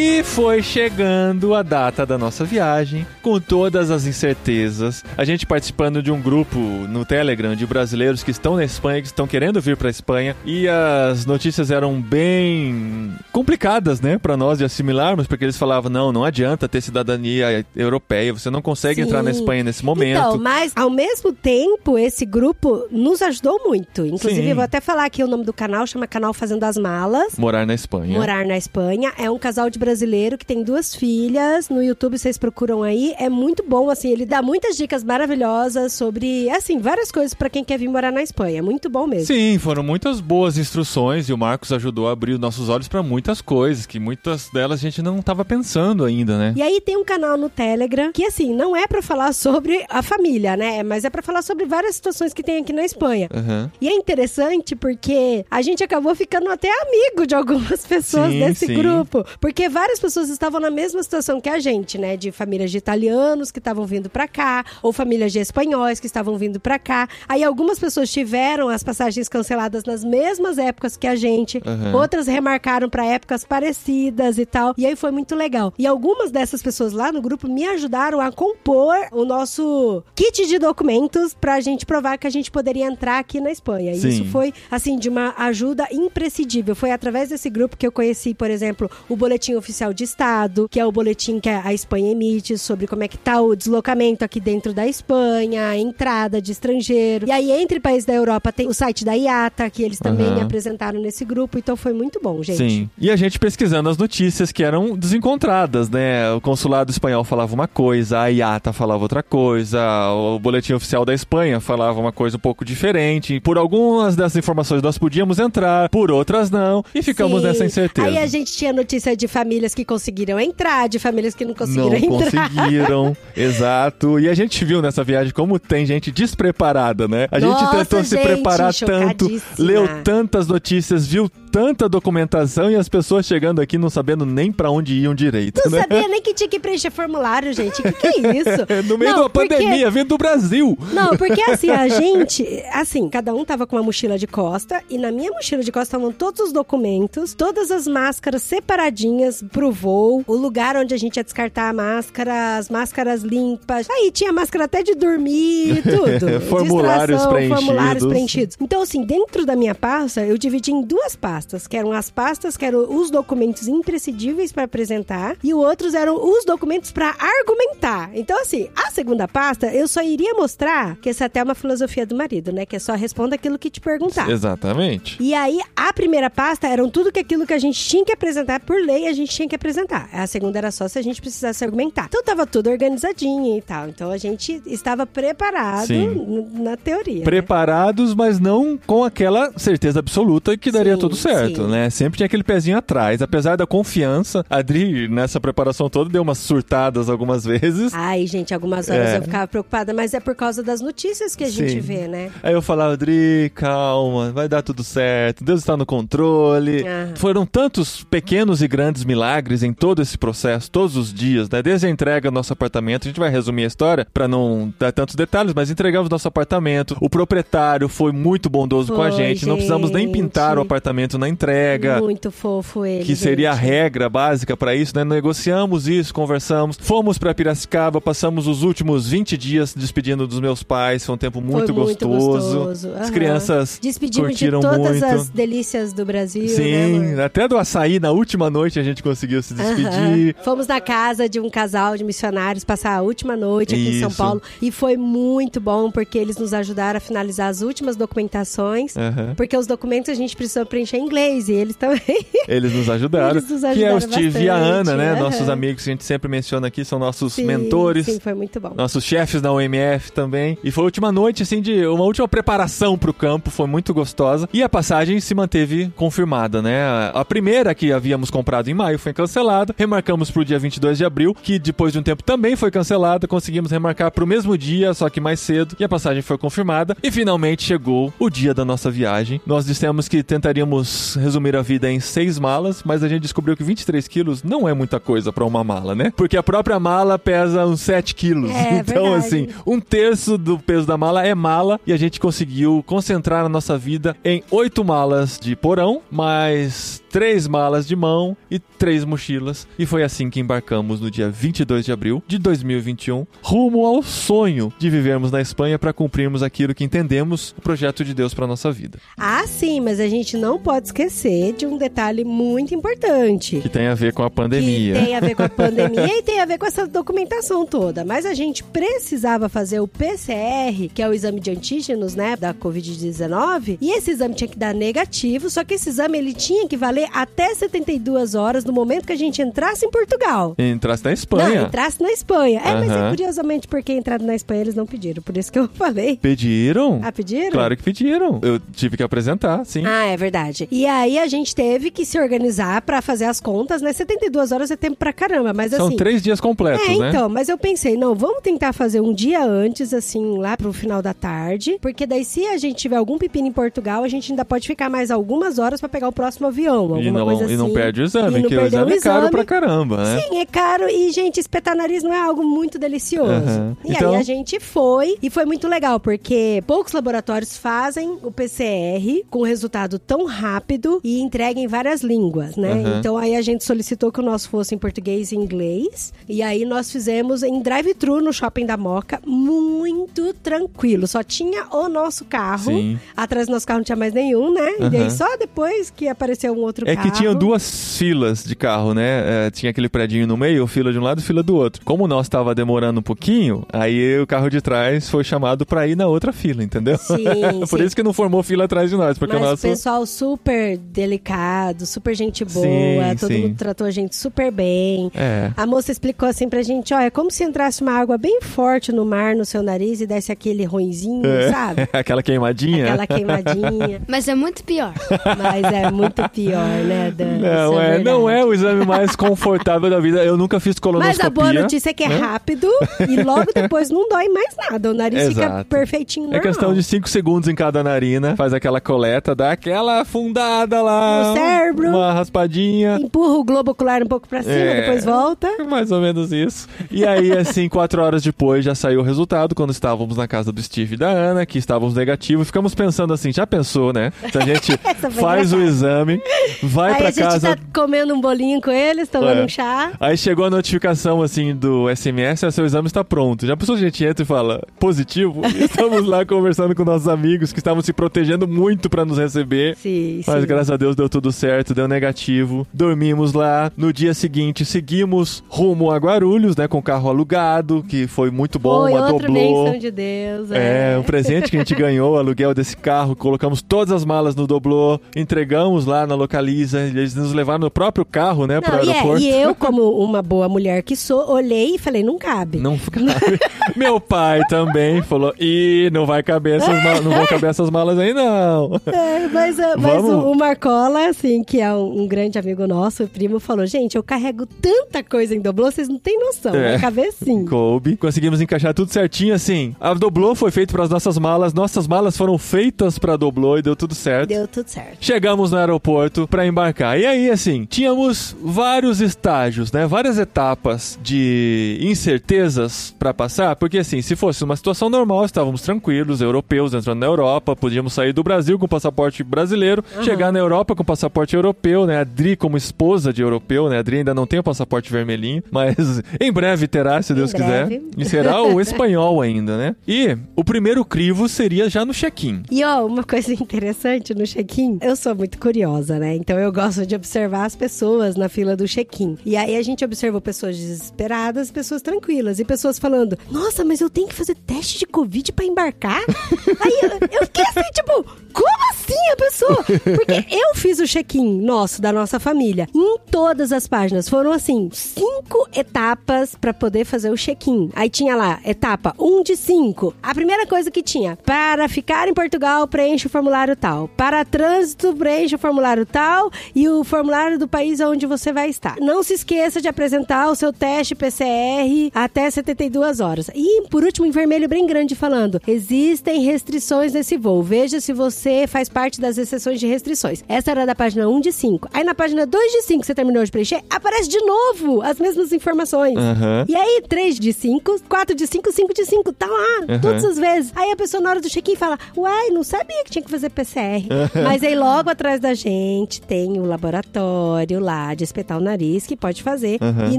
E foi chegando a data da nossa viagem, com todas as incertezas. A gente participando de um grupo no Telegram de brasileiros que estão na Espanha, que estão querendo vir para Espanha, e as notícias eram bem complicadas, né, para nós de assimilarmos, porque eles falavam: "Não, não adianta ter cidadania europeia, você não consegue entrar na Sim. Espanha nesse momento". Então, mas ao mesmo tempo, esse grupo nos ajudou muito. Inclusive, Sim. eu vou até falar aqui o nome do canal, chama Canal Fazendo as Malas. Morar na Espanha. Morar na Espanha. É um casal de brasileiro que tem duas filhas. No YouTube vocês procuram aí. É muito bom, assim. Ele dá muitas dicas maravilhosas sobre, assim, várias coisas pra quem quer vir morar na Espanha. Muito bom mesmo. Sim, foram muitas boas instruções e o Marcos ajudou a abrir os nossos olhos para muitas coisas, que muitas delas a gente não estava pensando ainda, né? E aí tem um canal no Telegram que, assim, não é pra falar sobre a família, né? Mas é pra falar sobre várias situações que tem aqui na Espanha. Aham. E é interessante porque a gente acabou ficando até amigo de algumas pessoas Sim, desse sim. grupo. Porque várias pessoas estavam na mesma situação que a gente, né? De famílias de italianos que estavam vindo pra cá, ou famílias de espanhóis que estavam vindo pra cá. Aí algumas pessoas tiveram as passagens canceladas nas mesmas épocas que a gente, Aham. outras remarcaram pra épocas parecidas e tal. E aí foi muito legal. E algumas dessas pessoas lá no grupo me ajudaram a compor o nosso kit de documentos pra gente provar que a gente poderia entrar aqui na Espanha. E isso foi, assim, de uma ajuda imprescindível. Foi através desse grupo que eu conheci, por exemplo, o Boletim Oficial de Estado, que é o boletim que a Espanha emite sobre como é que tá o deslocamento aqui dentro da Espanha, a entrada de estrangeiro. E aí, entre países da Europa, tem o site da IATA, que eles também Aham. apresentaram nesse grupo. Então foi muito bom, gente. Sim. E a gente pesquisando as notícias que eram desencontradas, né? O consulado espanhol falava uma coisa, a IATA falava outra coisa, o boletim oficial da Espanha falava uma coisa um pouco diferente. Por algumas dessas informações nós podíamos entrar, por outras não, e ficamos Sim. nessa incerteza. Aí a gente tinha notícia de famílias que conseguiram entrar, de famílias que não conseguiram não entrar. conseguiram, exato. E a gente viu nessa viagem como tem gente despreparada, né? A gente Nossa, tentou se gente, preparar tanto, leu tantas notícias, viu tanta documentação e as pessoas chegando aqui não sabendo nem pra onde iam direito, Não né? sabia nem que tinha que preencher formulário, gente. O que, que é isso? No meio Não, uma porque- pandemia, vindo do Brasil. Não, porque assim, a gente, assim, cada um tava com uma mochila de costa e na minha mochila de costa estavam todos os documentos, todas as máscaras separadinhas pro voo, o lugar onde a gente ia descartar a máscara, as máscaras limpas. Aí tinha máscara até de dormir, tudo. Formulários Distração, preenchidos. Formulários preenchidos. Então, assim, dentro da minha pasta, eu dividi em duas pastas. Pastas, que eram as pastas que eram os documentos imprescindíveis para apresentar e os outros eram os documentos para argumentar. Então, assim, a segunda pasta eu só iria mostrar que essa até é uma filosofia do marido, né? Que é só responda aquilo que te perguntar. Exatamente. E aí, a primeira pasta eram tudo que aquilo que a gente tinha que apresentar por lei, a gente tinha que apresentar. A segunda era só se a gente precisasse argumentar. Então tava tudo organizadinho e tal. Então a gente estava preparado Sim. na teoria. né? Preparados, mas não com aquela certeza absoluta que daria Sim, tudo certo, sim. né? Sempre tinha aquele pezinho atrás. Apesar da confiança, a Adri, nessa preparação toda, deu umas surtadas algumas vezes. Ai, gente, algumas horas É. eu ficava preocupada, mas é por causa das notícias que a gente Sim. vê, né? Aí eu falava, Adri, calma, vai dar tudo certo, Deus está no controle. Foram tantos pequenos e grandes milagres em todo esse processo, todos os dias, né? Desde a entrega do nosso apartamento, a gente vai resumir a história para não dar tantos detalhes, mas entregamos nosso apartamento. O proprietário foi muito bondoso com a Foi, gente, não precisamos nem gente. pintar o apartamento na entrega. Muito fofo ele. Que seria a gente. regra básica para isso, né? Negociamos isso, conversamos. Fomos para Piracicaba, passamos os últimos 20 dias despedindo dos meus pais. Foi um tempo muito, muito gostoso. gostoso, As crianças Despedimos de curtiram todas muito. as delícias do Brasil, né, Sim, amor? até do açaí na última noite a gente conseguiu se despedir. Aham. Fomos na casa de um casal de missionários passar a última noite aqui em São Isso. Paulo e foi muito bom porque eles nos ajudaram a finalizar as últimas documentações. Aham. Porque os documentos a gente precisou preencher em inglês e eles também. Eles nos ajudaram. Eles nos que é o ajudaram Steve e a bastante, Ana, né? aham. Nossos amigos que a gente sempre menciona aqui, são nossos Sim, mentores. Sim, foi muito bom. Nossos chefes da UMF também. E foi a última noite, assim, de uma última preparação pro campo. Foi muito gostosa. E a passagem se manteve confirmada, né? A- A primeira que havíamos comprado em maio foi cancelada. Remarcamos pro dia 22 de abril, que depois de um tempo também foi cancelada. Conseguimos remarcar pro mesmo dia, só que mais cedo. E a passagem foi confirmada. E finalmente chegou o dia da nossa viagem. Nós dissemos que tentaríamos resumir a vida em seis malas, mas a gente descobriu que 23 quilos não é muita coisa pra uma mala, né? Porque a própria mala pesa uns 7 quilos. É, então, verdade. assim, um terço do peso da mala é mala e a gente conseguiu concentrar a nossa vida em oito malas de porão, mais três malas de mão e três mochilas. E foi assim que embarcamos no dia 22 de abril de 2021, rumo ao sonho de vivermos na Espanha para cumprirmos aquilo que entendemos o projeto de Deus para nossa vida, Ah, sim, mas a gente não pode esquecer de um detalhe muito importante. que tem a ver com a pandemia. Que tem a ver com a pandemia e tem a ver com essa documentação toda. Mas a gente precisava fazer o PCR, que é o exame de antígenos, né, da Covid-19. E esse exame tinha que dar negativo, só que esse exame ele tinha que valer até 72 horas no momento que a gente entrasse em Portugal. Entrasse na Não, Espanha. entrasse na Espanha. É, mas é curiosamente porque entrado na Espanha eles não pediram. Por isso que eu falei. Pediram? Ah, pediram? Claro que pediram. Eu tive que apresentar, sim. Ah, é verdade. E aí a gente teve que se organizar pra fazer as contas, né? 72 horas é tempo pra caramba, mas São assim. três dias completos, É, né? então, mas eu pensei, não, vamos tentar fazer um dia antes, assim, lá pro final da tarde, porque daí se a gente tiver algum pepino em Portugal, a gente ainda pode ficar mais algumas horas pra pegar o próximo avião, alguma E não, coisa assim. e não perde o exame, E não que o exame é caro exame. pra caramba, né? Sim, é caro e, gente, espetar nariz não é algo muito delicioso. Aham. E Então- aí a gente foi e foi muito legal, porque poucos laboratórios fazem o PCR com resultado tão rápido e entrega em várias línguas, né? Aham. Então aí a gente solicitou que o nosso fosse em português e inglês. E aí nós fizemos em drive-thru no shopping da Moca, muito tranquilo. Só tinha o nosso carro. Sim. Atrás do nosso carro não tinha mais nenhum, né? E Aham. aí só depois que apareceu um outro É carro. que tinham duas filas de carro, né? É, tinha aquele predinho no meio, fila de um lado e fila do outro. Como o nosso tava demorando um pouquinho, aí o carro de trás foi chamado pra ir na outra fila, entendeu? Sim, Por sim. isso que não formou fila atrás de nós, porque Mas o o nosso. pessoal super delicado, super gente boa, Sim, todo sim. mundo tratou a gente super bem. É. A moça explicou assim pra gente, ó, é como se entrasse uma água bem forte no mar, no seu nariz e desse aquele ruinzinho, É. sabe? Aquela queimadinha. Aquela queimadinha. Mas é muito pior. Mas é muito pior, né, Dan? Não Isso é, não é o exame mais confortável da vida. Eu nunca fiz Mas colonoscopia. a boa notícia é que é né? rápido e logo depois não dói mais nada. O nariz fica Exato. perfeitinho É normal. questão de 5 segundos em cada narina, faz aquela coleta, dá aquela afundada lá. No cérebro. Uma raspadinha. Empurra o globo ocular um pouco pra cima, É. depois volta. Mais ou menos isso. E aí, assim, quatro horas depois já saiu o resultado, quando estávamos na casa do Steve e da Ana, que estávamos negativos. Ficamos pensando assim, já pensou, né? Se a gente faz o exame, vai Aí pra a gente casa. tá comendo um bolinho com eles, tomando É. um chá. Aí chegou a notificação assim do SMS, "Ah, seu exame está pronto. Já pensou a gente entra e fala positivo? E estamos lá conversando com nossos amigos que estavam se protegendo muito pra nos receber. Sim, Mas sim. graças a Deus deu tudo certo, deu negativo. Dormimos lá. No dia seguinte, seguimos rumo a Guarulhos, né? Com o carro alugado, que foi muito bom, Foi a outra doblô. benção de Deus. É, um presente que a gente ganhou, aluguel desse carro. Colocamos todas as malas no doblô, entregamos lá na Localiza. E Eles nos levaram no próprio carro, né? pro Não, e, é, aeroporto. e eu, como uma boa mulher que sou, olhei e falei, não cabe. Não cabe. Meu pai também falou: Ih, não vai caber essas malas, não vão caber essas malas aí, não. É, mas ah, mas o, o Marcola, assim, que é um, um grande amigo nosso, o primo, falou: gente, eu carrego tanta coisa em doblô, vocês não têm noção. É. Vai caber sim. Coube. Conseguimos encaixar tudo certinho, assim. A doblô foi feita para as nossas malas, nossas malas foram feitas para doblô e deu tudo certo. Deu tudo certo. Chegamos no aeroporto para embarcar. E aí, assim, tínhamos vários estágios, né? Várias etapas de incertezas para passar, porque assim, se fosse uma situação normal, estávamos tranquilos, europeus entrando na Europa, podíamos sair do Brasil com passaporte brasileiro, chegar na Europa com passaporte europeu, né? A Dri como esposa de europeu, né? A Dri ainda não tem o passaporte vermelhinho, mas em breve terá, se Deus quiser. breve. E será o espanhol ainda, né? E o primeiro crivo seria já no check-in. E ó, uma coisa interessante no check-in, eu sou muito curiosa, né? Então eu gosto de observar as pessoas na fila do check-in. E aí a gente observou pessoas desesperadas, pessoas tranquilas e pessoas falando: "Nossa, mas eu tenho que fazer teste de covid pra embarcar?" aí eu, eu fiquei assim, tipo, como assim a pessoa? Porque eu fiz o check-in nosso da nossa família. Em todas as páginas foram assim, cinco etapas pra poder fazer o check-in. Aí tinha lá, etapa 1 de 5. A primeira coisa que tinha, para ficar em Portugal, preenche o formulário tal. Para trânsito, preenche o formulário tal e o formulário do país onde você vai estar. Não se esqueça de apresentar o seu teste PCR até 72 horas. E, por último, em vermelho bem grande falando, existem restrições nesse voo. Veja se você faz parte das exceções de restrições. Essa era da página 1 de 5. Aí na página 2 de 5 que você terminou de preencher, aparece de novo as mesmas informações. Aham. E aí, 3 de 5, 4 de 5, 5 de 5, tá lá, Uhum. todas as vezes. Aí a pessoa na hora do check-in fala, uai, não sabia que tinha que fazer PCR. Mas aí logo atrás da gente tem o laboratório lá de espetar o nariz que pode fazer. Uhum. E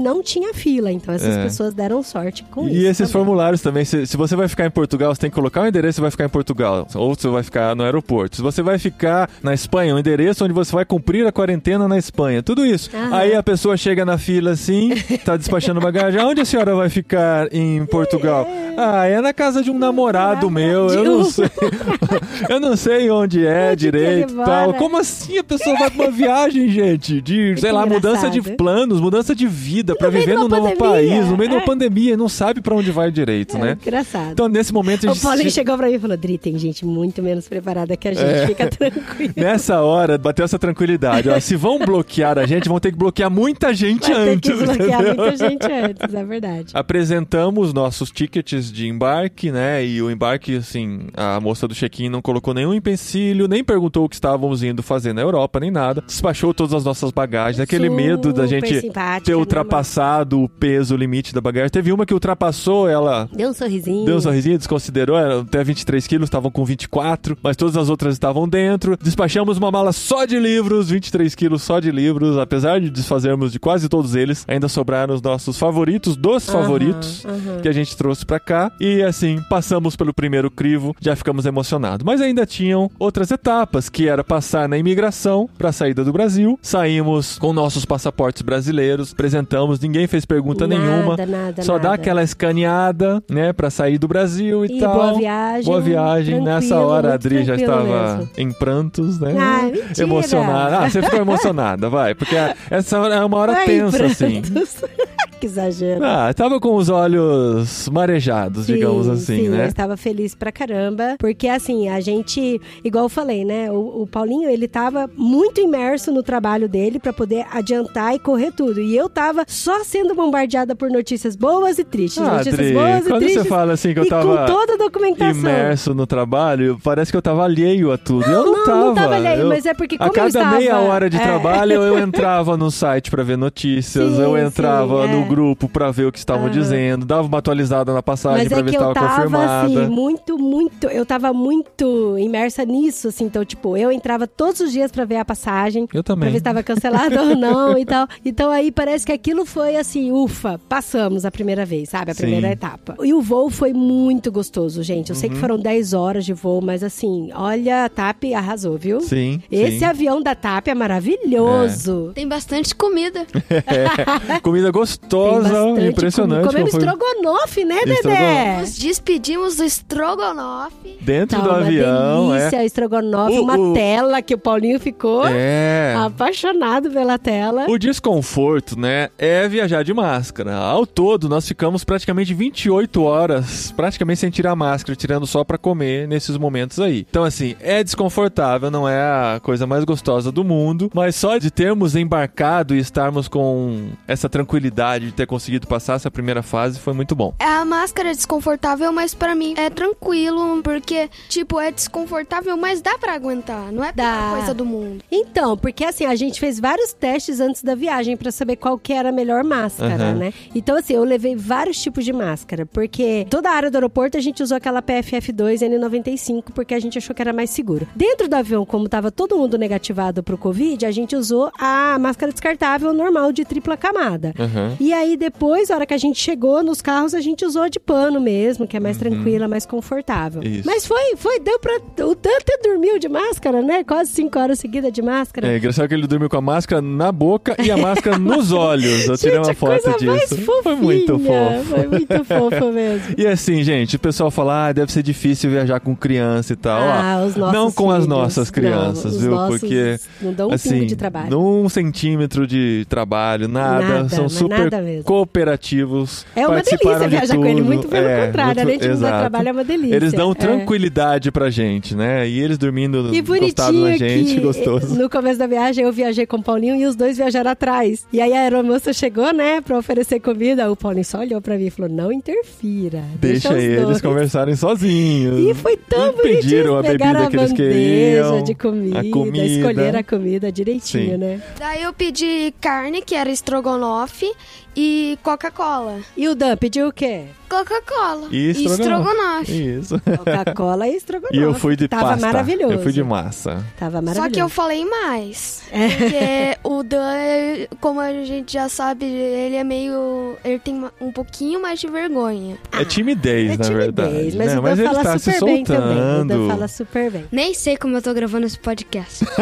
não tinha fila, então essas É. pessoas deram sorte com E isso. esses também. formulários também, se, se você vai ficar em Portugal, você tem que colocar o endereço e vai ficar em Portugal. Ou você vai ficar no aeroporto. Se você vai ficar na Espanha, o endereço onde você vai cumprir a quarentena na Espanha. Tudo isso. Aham. Aí a pessoa chega na fila assim, tá despachando bagagem. Onde a senhora vai ficar em Portugal? Ah, é na casa de um namorado meu. Eu não sei. eu não sei onde é Onde direito e tal. Como assim a pessoa vai uma viagem, gente? De, sei lá, mudança de engraçado. planos, mudança de vida, pra meio viver num novo país, no meio de uma É. pandemia, não sabe pra onde vai direito, É, né? engraçado. Então, nesse momento, a o gente. Paulinho chegou pra mim e falou: Dri, tem gente muito menos preparada que a gente, É. fica tranquilo. Nessa hora, bateu essa tranquilidade. Ó, se vão bloquear a gente, vão ter que bloquear muita gente Vai ter antes. que desbloquear entendeu? muita gente antes, é verdade. Apresentamos nossos tickets de embarque, né? E o embarque, assim, a moça do check-in não colocou nenhum empecilho, nem perguntou o que estávamos indo fazer na Europa, nem nada. Despachou todas as nossas bagagens, aquele medo da Super gente simpática, ter normal. ultrapassado o peso, o limite da bagagem. Teve uma que ultrapassou, ela Deu um sorrisinho. Deu um sorrisinho, desconsiderou, era até 23 quilos, estavam com 24, mas todas as outras estavam dentro. Despachamos uma mala só de livros, 23 quilos só de livros. Apesar de desfazermos de quase todos eles, ainda sobraram os nossos favoritos, dos favoritos, aham. que a gente trouxe pra cá. E assim, passamos pelo primeiro crivo, já ficamos emocionados. Mas ainda tinham outras etapas, que era passar na imigração pra saída do Brasil. Saímos com nossos passaportes brasileiros, apresentamos, ninguém fez pergunta Nada, nenhuma. nada, Só dá nada. aquela escaneada, né, pra sair do Brasil e, E tal. boa viagem, Boa viagem. Nessa hora a Adri já estava mesmo. em prantos, né? Ah, mentira. Emocionada. Ah, você ficou emocionada, vai. Porque a- essa hora é uma hora Ai, tensa, assim. que exagero. Ah, tava com os olhos marejados, digamos assim, sim, Eu né? estava feliz pra caramba, porque assim, a gente, igual eu falei, né? O, o Paulinho, ele tava muito imerso no trabalho dele pra poder adiantar e correr tudo. E eu tava só sendo bombardeada por notícias boas e tristes. Ah, notícias Adri, boas e quando tristes. você fala assim que eu tava toda a documentação. imerso no trabalho, parece que eu tava alheio a tudo. eu não, não, tava. não tava alheio, Eu- mas é porque A como eu cada estava- meia hora de é. trabalho eu entrava no site pra ver notícias, Sim, eu sim, entrava é. no grupo pra ver o que estavam Aham. dizendo, dava uma atualizada na passagem Mas pra é ver se estava tava, confirmada. assim, muito, muito. Eu tava muito imersa nisso, assim. Então, tipo, eu entrava todos os dias pra ver a passagem. Eu Pra também. ver se tava cancelado ou não e tal. Então aí parece que aquilo foi assim, ufa, passamos a primeira vez, sabe? A Sim. primeira etapa. E o voo foi muito gostoso, gente. Eu sei que Uhum. foram 10 horas de voo, mas assim, olha, a TAP arrasou, viu? Sim. Esse sim. avião da TAP é maravilhoso. Tem bastante comida. É, comida gostosa, impressionante. comida. Comemos como foi estrogonofe, né, Dedé? Estrogonofe. Nos despedimos do estrogonofe. Dentro Tá do uma avião, delícia, estrogonofe, O- uma o- tela que o Paulinho ficou é. É. apaixonado pela tela. O desconforto, né, é viajar de máscara. Ao todo, nós ficamos praticamente 28 horas, praticamente sem tirar a máscara, tirando só pra comer nesses momentos aí. Então, assim, é desconfortável, não é a coisa mais gostosa do mundo, mas só de termos embarcado e estarmos com essa tranquilidade de ter conseguido passar essa primeira fase foi muito bom. A máscara é desconfortável, mas pra mim é tranquilo, porque, tipo, é desconfortável, mas dá pra aguentar. Não é a coisa do mundo. Então, porque assim, a gente fez vários testes antes da viagem pra saber qual que era a melhor máscara, Aham. né? Então, assim, eu levei vários tipos de máscara, porque toda a área do aeroporto a gente usou aquela PFF2 N95 porque a gente achou que era mais seguro. Dentro do avião, como tava todo mundo negativado pro Covid, a gente usou a máscara descartável normal de tripla camada. Aham. E aí depois, na hora que a gente chegou nos carros, a gente usou a de pano mesmo, que é mais tranquila, mais confortável. Isso. Mas foi, foi, deu pra. O Dan até dormiu de máscara, né? Quase cinco horas seguidas de máscara. É engraçado que ele dormiu com a máscara na boca e a máscara nos olhos. Eu tirei Gente, uma foto coisa mais disso. Foi muito fofo. Foi muito fofo mesmo. E assim, gente, o pessoal fala, ah, deve ser difícil viajar com criança e tal. Ah, Ó, os nossos não com as filhos. nossas crianças, Não, viu? Porque não dão um assim, de trabalho. num centímetro de trabalho, nada, Nada, são super nada cooperativos. É uma delícia de viajar com ele, tudo. muito pelo É, contrário. muito- Além de não dar exato. trabalho, é uma delícia. Eles dão É. tranquilidade pra gente, né? E eles dormindo E bonitinho na gente, que gostoso. no começo da viagem eu viajei com o Paulinho e os dois viajaram atrás. E aí a aeromoça chegou, né, pra oferecer comida. O Paulinho só olhou pra mim e falou: não interfira. Deixa, Deixa os eles dois. conversarem sozinhos. E foi tão E pediram bonitinho. a Pegaram bebida que eles bandeja queriam, de comida, a comida. escolheram a comida direitinho, Sim. né? Daí eu pedi carne, que era estrogonofe, e Coca-Cola. E o Dan pediu o quê? Coca-Cola. E estrogonofe. Isso. Coca-Cola e estrogonofe. E eu fui de Tava pasta. maravilhoso. Eu fui de massa. Tava Só maravilhoso. que eu falei mais. É. Porque o Dan, como a gente já sabe, ele é meio. Ele tem um pouquinho mais de vergonha. É timidez, É na timidez, verdade. mas né? o Dan mas ele fala tá se super bem também. O soltando. Dan fala super bem. Nem sei como eu tô gravando esse podcast.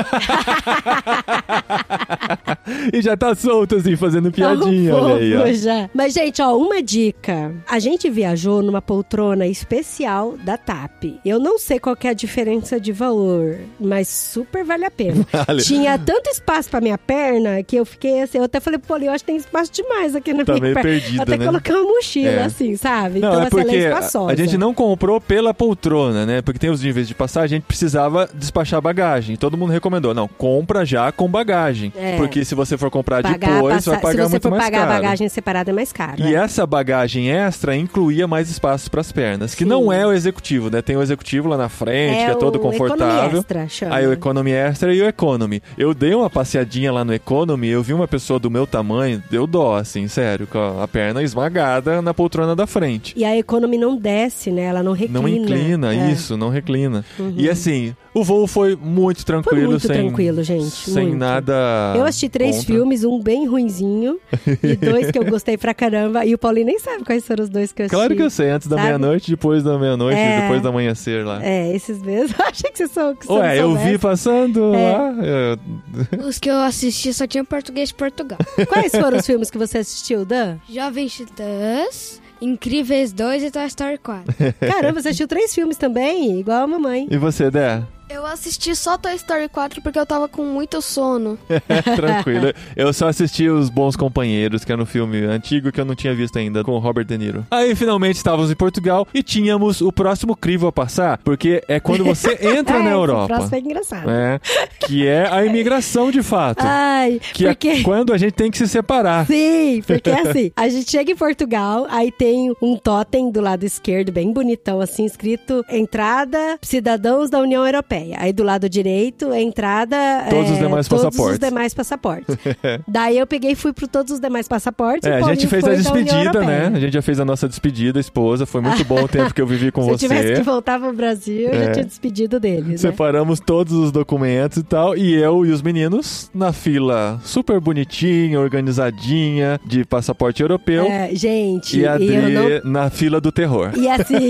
e já tá solto assim, fazendo piadinha, Tá um olha aí, já. Mas, gente, ó, uma dica. A gente viajou numa poltrona especial da TAP. Eu não sei qual é a diferença de valor, mas super vale a pena. Vale. Tinha tanto espaço pra minha perna que eu fiquei assim, eu até falei, pô, eu acho que tem espaço demais aqui na Tá minha perna. perdida, eu até né? coloquei uma mochila, É. assim, sabe? Não, então, é assim, ela porque é a, espaçosa. a gente não comprou pela poltrona, né? Porque tem os níveis de passagem, a gente precisava despachar bagagem. Todo mundo recomendou, não, compra já com bagagem. É. Porque se você for comprar Pagar, depois, passa- vai pagar Se você muito for mais pagar caro. a bagagem separada, é mais caro. E é. essa bagagem extra incluía mais espaço para as pernas, que Sim. não é o executivo, né? Tem o executivo lá na frente, que é todo o confortável. Extra, chama. Aí o Economy Extra e o Economy. Eu dei uma passeadinha lá no Economy, eu vi uma pessoa do meu tamanho, deu dó, assim, sério, com a perna esmagada na poltrona da frente. E a Economy não desce, né? Ela não reclina. Não inclina, É. isso, não reclina. E assim, o voo foi muito tranquilo, Foi muito sem, tranquilo, gente, sem muito. nada. Eu assisti três contra. filmes, um bem ruinzinho e dois que eu gostei pra caramba. E o Paulinho nem sabe quais foram os dois que eu assisti. Claro que eu sei, antes da meia-noite, depois da meia-noite, É. depois do amanhecer lá. É, esses mesmos. Achei que vocês são. Que Ué, eu soubesse. vi passando É. lá. eu- Os que eu assisti só tinham português de Portugal. Quais foram os filmes que você assistiu, Dan? Jovens Titãs, Incríveis 2 e Toy Story 4. Caramba, você assistiu três filmes também, igual a mamãe. E você, Dé? Eu assisti só Toy Story 4 porque eu tava com muito sono. Tranquilo. Eu só assisti Os Bons Companheiros, que era um filme antigo que eu não tinha visto ainda, com o Robert De Niro. Aí, finalmente, estávamos em Portugal e tínhamos o próximo crivo a passar, porque é quando você entra É, na Europa. próximo é engraçado. É, que é a imigração de fato. Ai, que porque... é quando a gente tem que se separar. Sim, porque é assim, a gente chega em Portugal, aí tem um totem do lado esquerdo, bem bonitão, assim, escrito Entrada Cidadãos da União Europeia. Europeia. Aí do lado direito, a entrada. Todos é, os demais todos passaportes. os demais passaportes. Daí eu peguei e fui pro todos os demais passaportes. É, a o gente fez a despedida, né? A gente já fez a nossa despedida, esposa. Foi muito bom o tempo que eu vivi com Se eu você. tivesse que voltar pro Brasil, eu É. já tinha despedido deles. Né? Separamos todos os documentos e tal. E eu e os meninos na fila super bonitinha, organizadinha, de passaporte europeu. É, gente, E a eu Adri não na fila do terror. E assim,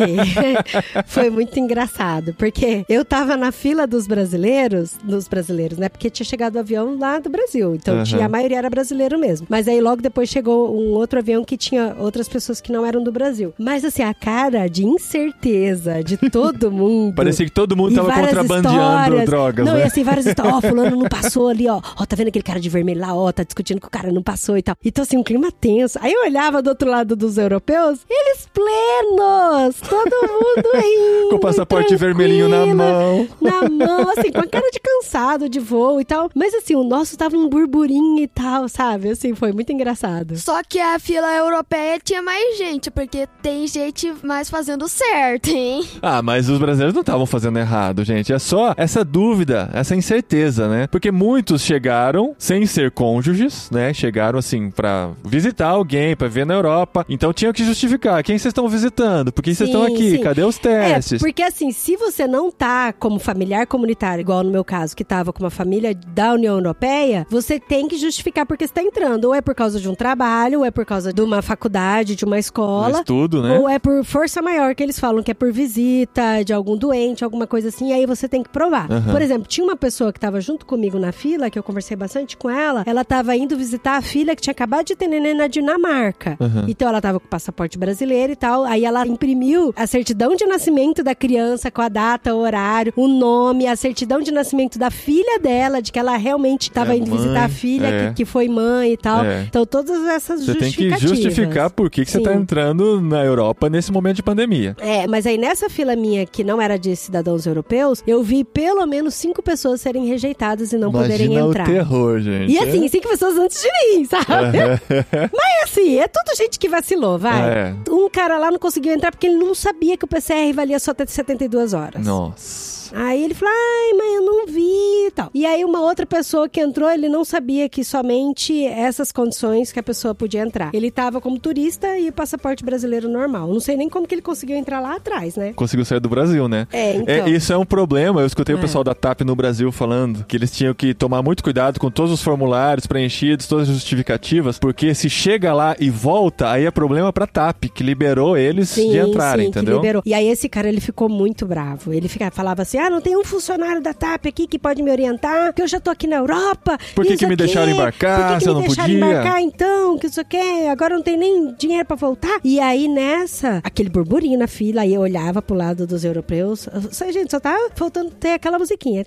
foi muito engraçado, porque eu tava na fila dos brasileiros, dos brasileiros, né? Porque tinha chegado o avião lá do Brasil, então Aham. tinha, a maioria era brasileiro mesmo. Mas aí logo depois chegou um outro avião que tinha outras pessoas que não eram do Brasil. Mas assim, a cara de incerteza de todo mundo. Parecia que todo mundo tava contrabandeando histórias. drogas, Não, né? e assim, várias histórias. Ó, fulano não passou ali, ó. Ó, tá vendo aquele cara de vermelho lá, ó, tá discutindo que o cara não passou e tal. Então, assim, um clima tenso. Aí eu olhava do outro lado dos europeus, eles plenos, todo mundo rindo. Com o passaporte vermelhinho na mão. Na mão, assim, com a cara de cansado de voo e tal. Mas assim, o nosso tava um burburinho e tal, sabe? Assim, foi muito engraçado. Só que a fila europeia tinha mais gente, porque tem gente mais fazendo certo, hein? Ah, mas os brasileiros não estavam fazendo errado, gente. É só essa dúvida, essa incerteza, né? Porque muitos chegaram sem ser cônjuges, né? Chegaram assim pra visitar alguém, pra ver na Europa. Então tinham que justificar quem vocês estão visitando, por que vocês estão aqui, sim. cadê os testes? É, porque assim, se você não tá como familiar comunitário, igual no meu caso, que tava com uma família da União Europeia, você tem que justificar porque você tá entrando. Ou é por causa de um trabalho, ou é por causa de uma faculdade, de uma escola. estudo, né? Ou é por força maior, que eles falam que é por visita de algum doente, alguma coisa assim, e aí você tem que provar. Aham. Por exemplo, tinha uma pessoa que tava junto comigo na fila, que eu conversei bastante com ela, ela tava indo visitar a filha que tinha acabado de ter neném na Dinamarca. Aham. Então ela tava com o passaporte brasileiro e tal, aí ela imprimiu a certidão de nascimento da criança com a data, o horário, o nome, a certidão de nascimento da filha dela, de que ela realmente tava É, indo mãe, visitar a filha, é. que, que foi mãe e tal. É. Então todas essas Você tem que justificativas. justificar por que, que você tá Sim. entrando na Europa nesse momento de pandemia. É, mas aí nessa fila minha, que não era de cidadãos europeus, eu vi pelo menos cinco pessoas serem rejeitadas e não poderem Imagina o entrar. terror, gente. E assim, cinco pessoas antes de mim, sabe? Mas assim, é tudo gente que vacilou, vai. É. Um cara lá não conseguiu entrar porque ele não sabia que o PCR valia só até 72 horas. Nossa. Aí ele falou, ai, mãe, eu não vi e tal. E aí uma outra pessoa que entrou, ele não sabia que somente essas condições que a pessoa podia entrar. Ele tava como turista e passaporte brasileiro normal. Não sei nem como que ele conseguiu entrar lá atrás, né? Conseguiu sair do Brasil, né? É, então. É, isso é um problema. Eu escutei o É. pessoal da TAP no Brasil falando que eles tinham que tomar muito cuidado com todos os formulários preenchidos, todas as justificativas, porque se chega lá e volta, aí é problema pra TAP, que liberou eles de entrarem, sim, que entendeu? liberou. E aí esse cara, ele ficou muito bravo. Ele falava assim, ah, não tem um funcionário da TAP aqui que pode me orientar, que eu já tô aqui na Europa. Por que que me aqui, deixaram embarcar, Por que, que me não deixaram podia?" embarcar então, que isso aqui, agora não tem nem dinheiro pra voltar. E aí nessa, aquele burburinho na fila, aí eu olhava pro lado dos europeus. Gente, só tava faltando ter aquela musiquinha.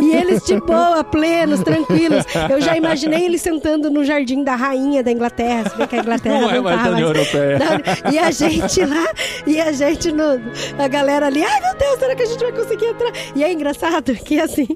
E eles de boa, plenos, tranquilos. Eu já imaginei eles sentando no jardim da rainha da Inglaterra. Se bem que a Inglaterra Não não, é mais tá da União Europeia. Não, E a gente lá, e a gente no. A galera ali, ai meu Deus, será que a gente vai conseguir entrar? E é engraçado que assim,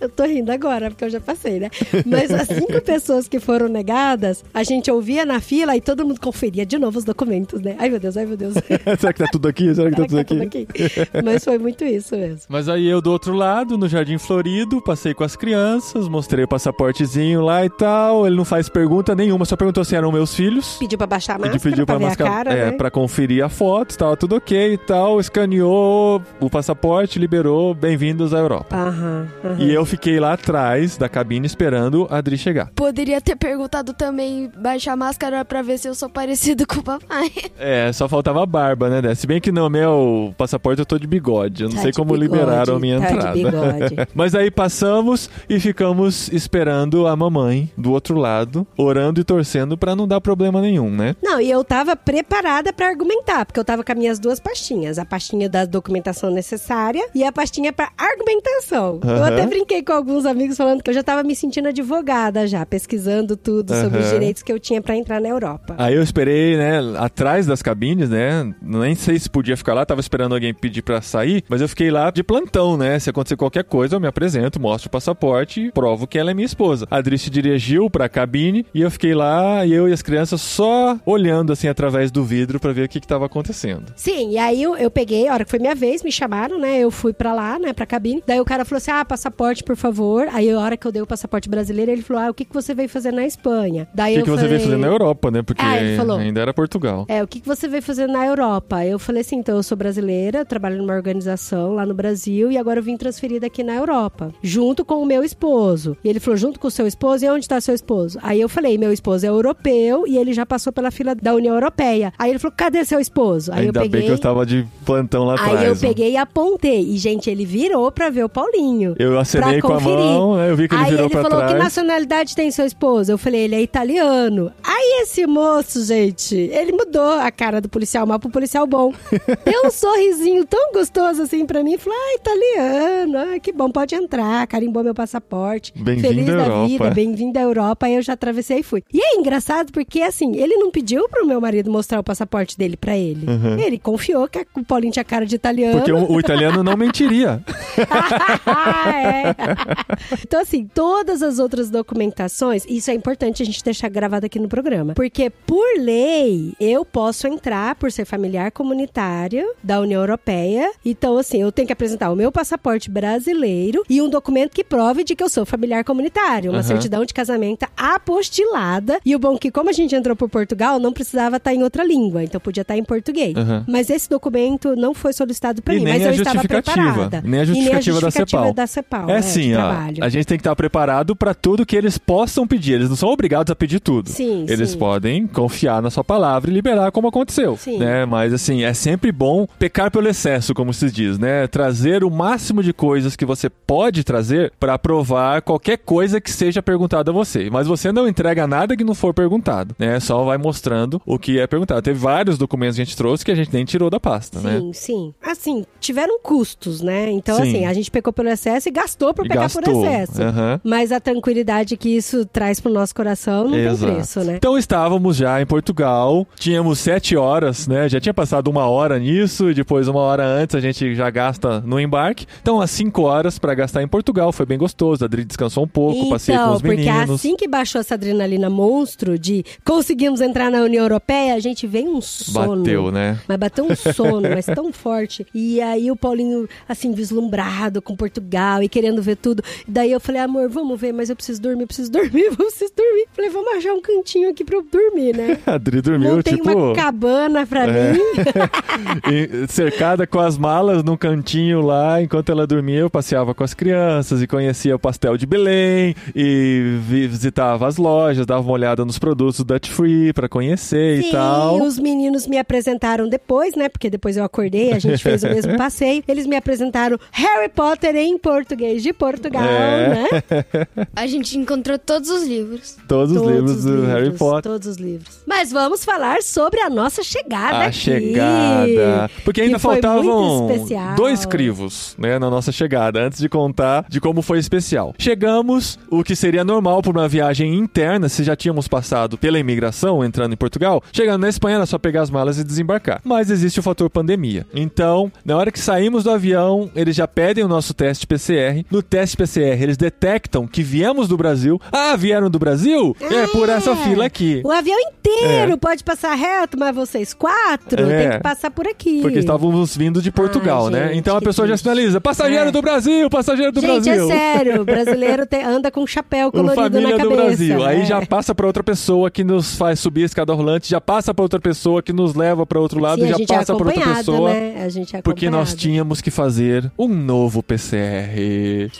eu tô rindo agora, porque eu já passei, né? Mas as cinco pessoas que foram negadas, a gente ouvia na fila e todo mundo conferia de novo os documentos, né? Ai meu Deus, ai meu Deus. Será que tá tudo aqui? Será que tá Será tudo que aqui? tá tudo aqui? Mas foi muito isso mesmo. Mas aí eu do outro lado, no Jardim Florido, passei com as crianças, mostrei o passaportezinho lá e tal. Ele não faz pergunta nenhuma, só perguntou se eram meus filhos. Pediu pra baixar a Ele máscara, pediu pra, pra, ver mascar- a cara, é, né? pra conferir a foto, estava tudo ok e tal. Escaneou o passaporte, liberou, bem-vindos à Europa. Aham, aham. E eu fiquei lá atrás da cabine esperando a Adri chegar. Poderia ter perguntado também, baixar a máscara pra ver se eu sou parecido com o papai. É, só faltava a barba, né? Se bem que no meu passaporte eu tô de bigode. Eu não Tá sei como bigode, liberaram a minha tá entrada. Mas aí passamos e ficamos esperando a mamãe do outro lado, orando e torcendo pra não dar problema nenhum, né? Não, e eu tava preparada pra argumentar, porque eu tava com as minhas duas pastinhas. A pastinha da documentação necessária e a pastinha pra argumentação. Eu Aham. até brinquei com alguns amigos falando que eu já tava me sentindo advogada já, pesquisando tudo sobre os direitos que eu tinha pra entrar na Europa. Aí eu esperei, né, atrás das cabines, né? Nem sei se podia ficar lá, tava esperando alguém pedir pra sair, mas eu fiquei lá de plantão, né? Se acontecer qualquer coisa, eu me apresento, mostro o passaporte e provo que ela é minha esposa. A Adri se dirigiu pra cabine e eu fiquei lá, e eu e as crianças só olhando assim através do vidro pra ver o que que tava acontecendo. Sim, e aí eu, eu peguei, a hora que foi minha vez, me chamaram, né? Eu fui pra lá, né, pra cabine. Daí o cara falou assim: ah, passaporte, por favor. Aí a hora que eu dei o passaporte brasileiro, ele falou: ah, o que, que você veio fazer na Espanha? Daí O que, eu que você falei, veio fazer na Europa, né? Porque Ah, ele falou. ainda era Portugal. É, o que, que você veio fazer na Europa? Eu falei assim, então eu sou brasileira, trabalho numa organização lá no Brasil e agora eu vim transferida aqui na Europa, junto com o meu esposo. E ele falou, junto com o seu esposo, e onde tá seu esposo? Aí eu falei, meu esposo é europeu e ele já passou pela fila da União Europeia. Aí ele falou, cadê seu esposo? Aí ainda eu peguei... bem que eu estava de plantão lá atrás. Aí eu ó. peguei e apontei. E, gente, ele virou pra ver o Paulinho. Eu acenei com a conferir. mão, né? eu vi que ele Aí virou ele pra falou, trás. que nacionalidade tem seu esposo? Eu falei, ele é italiano. Aí esse moço, gente, ele mudou a cara do policial mal pro policial bom. Deu um sorrisinho tão gostoso assim pra mim. Falou, ah, italiano, ah, que bom, pode entrar. Carimbou meu passaporte. Feliz da Europa. vida, bem-vindo à Europa. Aí eu já atravessei e fui. E é engraçado porque, assim, ele não pediu pro meu marido mostrar o passaporte dele pra ele. Ele confiou que o Paulinho tinha cara de italiano. Porque o, o italiano não mentiria. É. Então, assim, todas as outras documentações, isso é importante a gente deixar gravado aqui no programa. Porque, por lei, eu posso entrar por ser familiar comunitário da União Europeia. Então, assim, eu tenho que apresentar o meu passaporte brasileiro e um documento que prove de que eu sou familiar comunitário. Uma Aham. certidão de casamento apostilada. E o bom é que, como a gente entrou por Portugal, não precisava estar em outra língua. Então, podia estar em português. Aham. Mas esse documento não foi solicitado para mim. nem Mas a eu estava justificativa. preparada. Nem a E justificativa da CEPAL. da CEPAL. É assim, ó. trabalho. A gente tem que estar preparado para tudo que eles possam pedir. Eles não são obrigados a pedir tudo. Sim, Eles sim. podem confiar na sua palavra e liberar como aconteceu. Sim. Né? Mas assim, é sempre bom pecar pelo excesso, como se diz, né? Trazer o máximo de coisas que você pode trazer para provar qualquer coisa que seja perguntada a você. Mas você não entrega nada que não for perguntado, né? Só vai mostrando o que é perguntado. Teve vários documentos que a gente trouxe que a gente nem tirou da pasta, né? Sim, sim. Assim, tiveram custos, né? Então, Sim. assim, a gente pecou pelo excesso e gastou por E pecar por gastou. excesso. Aham. Mas a tranquilidade que isso traz pro nosso coração não Exato. tem preço, né? Então estávamos já em Portugal, tínhamos sete horas, né? Já tinha passado uma hora nisso e depois uma hora antes a gente já gasta no embarque. Então, as cinco horas para gastar em Portugal foi bem gostoso. A Adri descansou um pouco, passei com Então, os porque meninos. assim que baixou essa adrenalina monstro de conseguimos entrar na União Europeia, a gente veio um sono. Bateu, né? Mas bateu um sono, mas tão forte. E aí o Paulinho, assim, vislumbrado com Portugal e querendo ver tudo. Daí eu falei, amor, vamos ver, mas eu preciso dormir, preciso dormir, preciso dormir. Falei, vamos achar um cantinho aqui pra eu dormir, né? A Adri dormiu, Montei tipo, uma cabana pra É. mim. cercada com as malas num cantinho lá. Enquanto ela dormia, eu passeava com as crianças e conhecia o pastel de Belém e vi- visitava as lojas, dava uma olhada nos produtos Dutch Free pra conhecer e Sim, tal. os meninos me apresentaram depois, né? Porque depois eu acordei, a gente fez o mesmo passeio. Eles me apresentaram Harry Potter em português de Portugal, É. né? A gente encontrou todos os livros. Todos, os livros do Harry Potter. Todos os livros. Mas vamos falar sobre a nossa chegada A aqui. chegada. Porque ainda que foi faltavam especial. dois crivos, né, na nossa chegada, antes de contar de como foi especial. Chegamos, o que seria normal para uma viagem interna, se já tínhamos passado pela imigração, entrando em Portugal, chegando na Espanha era só pegar as malas e desembarcar. Mas existe o fator pandemia. Então, na hora que saímos do avião, eles já pedem o nosso teste PCR. No teste PCR, eles detectam que viemos do Brasil. Ah, vieram do Brasil? É, por essa fila aqui. O avião inteiro É. pode passar reto, mas vocês quatro É. tem que passar por aqui. Porque estávamos vindo de Portugal, Ai, né? gente, Então a pessoa já sinaliza: passageiro É. do Brasil, passageiro do Gente, Brasil. é sério, o brasileiro tem- anda com um chapéu colorido família na do cabeça. Brasil. Aí é. já passa pra outra pessoa que nos faz subir a escada rolante, já passa pra outra pessoa que nos leva pra outro lado, Sim, já gente passa é pra outra pessoa. né? A gente é Porque nós tínhamos que fazer um novo PCR.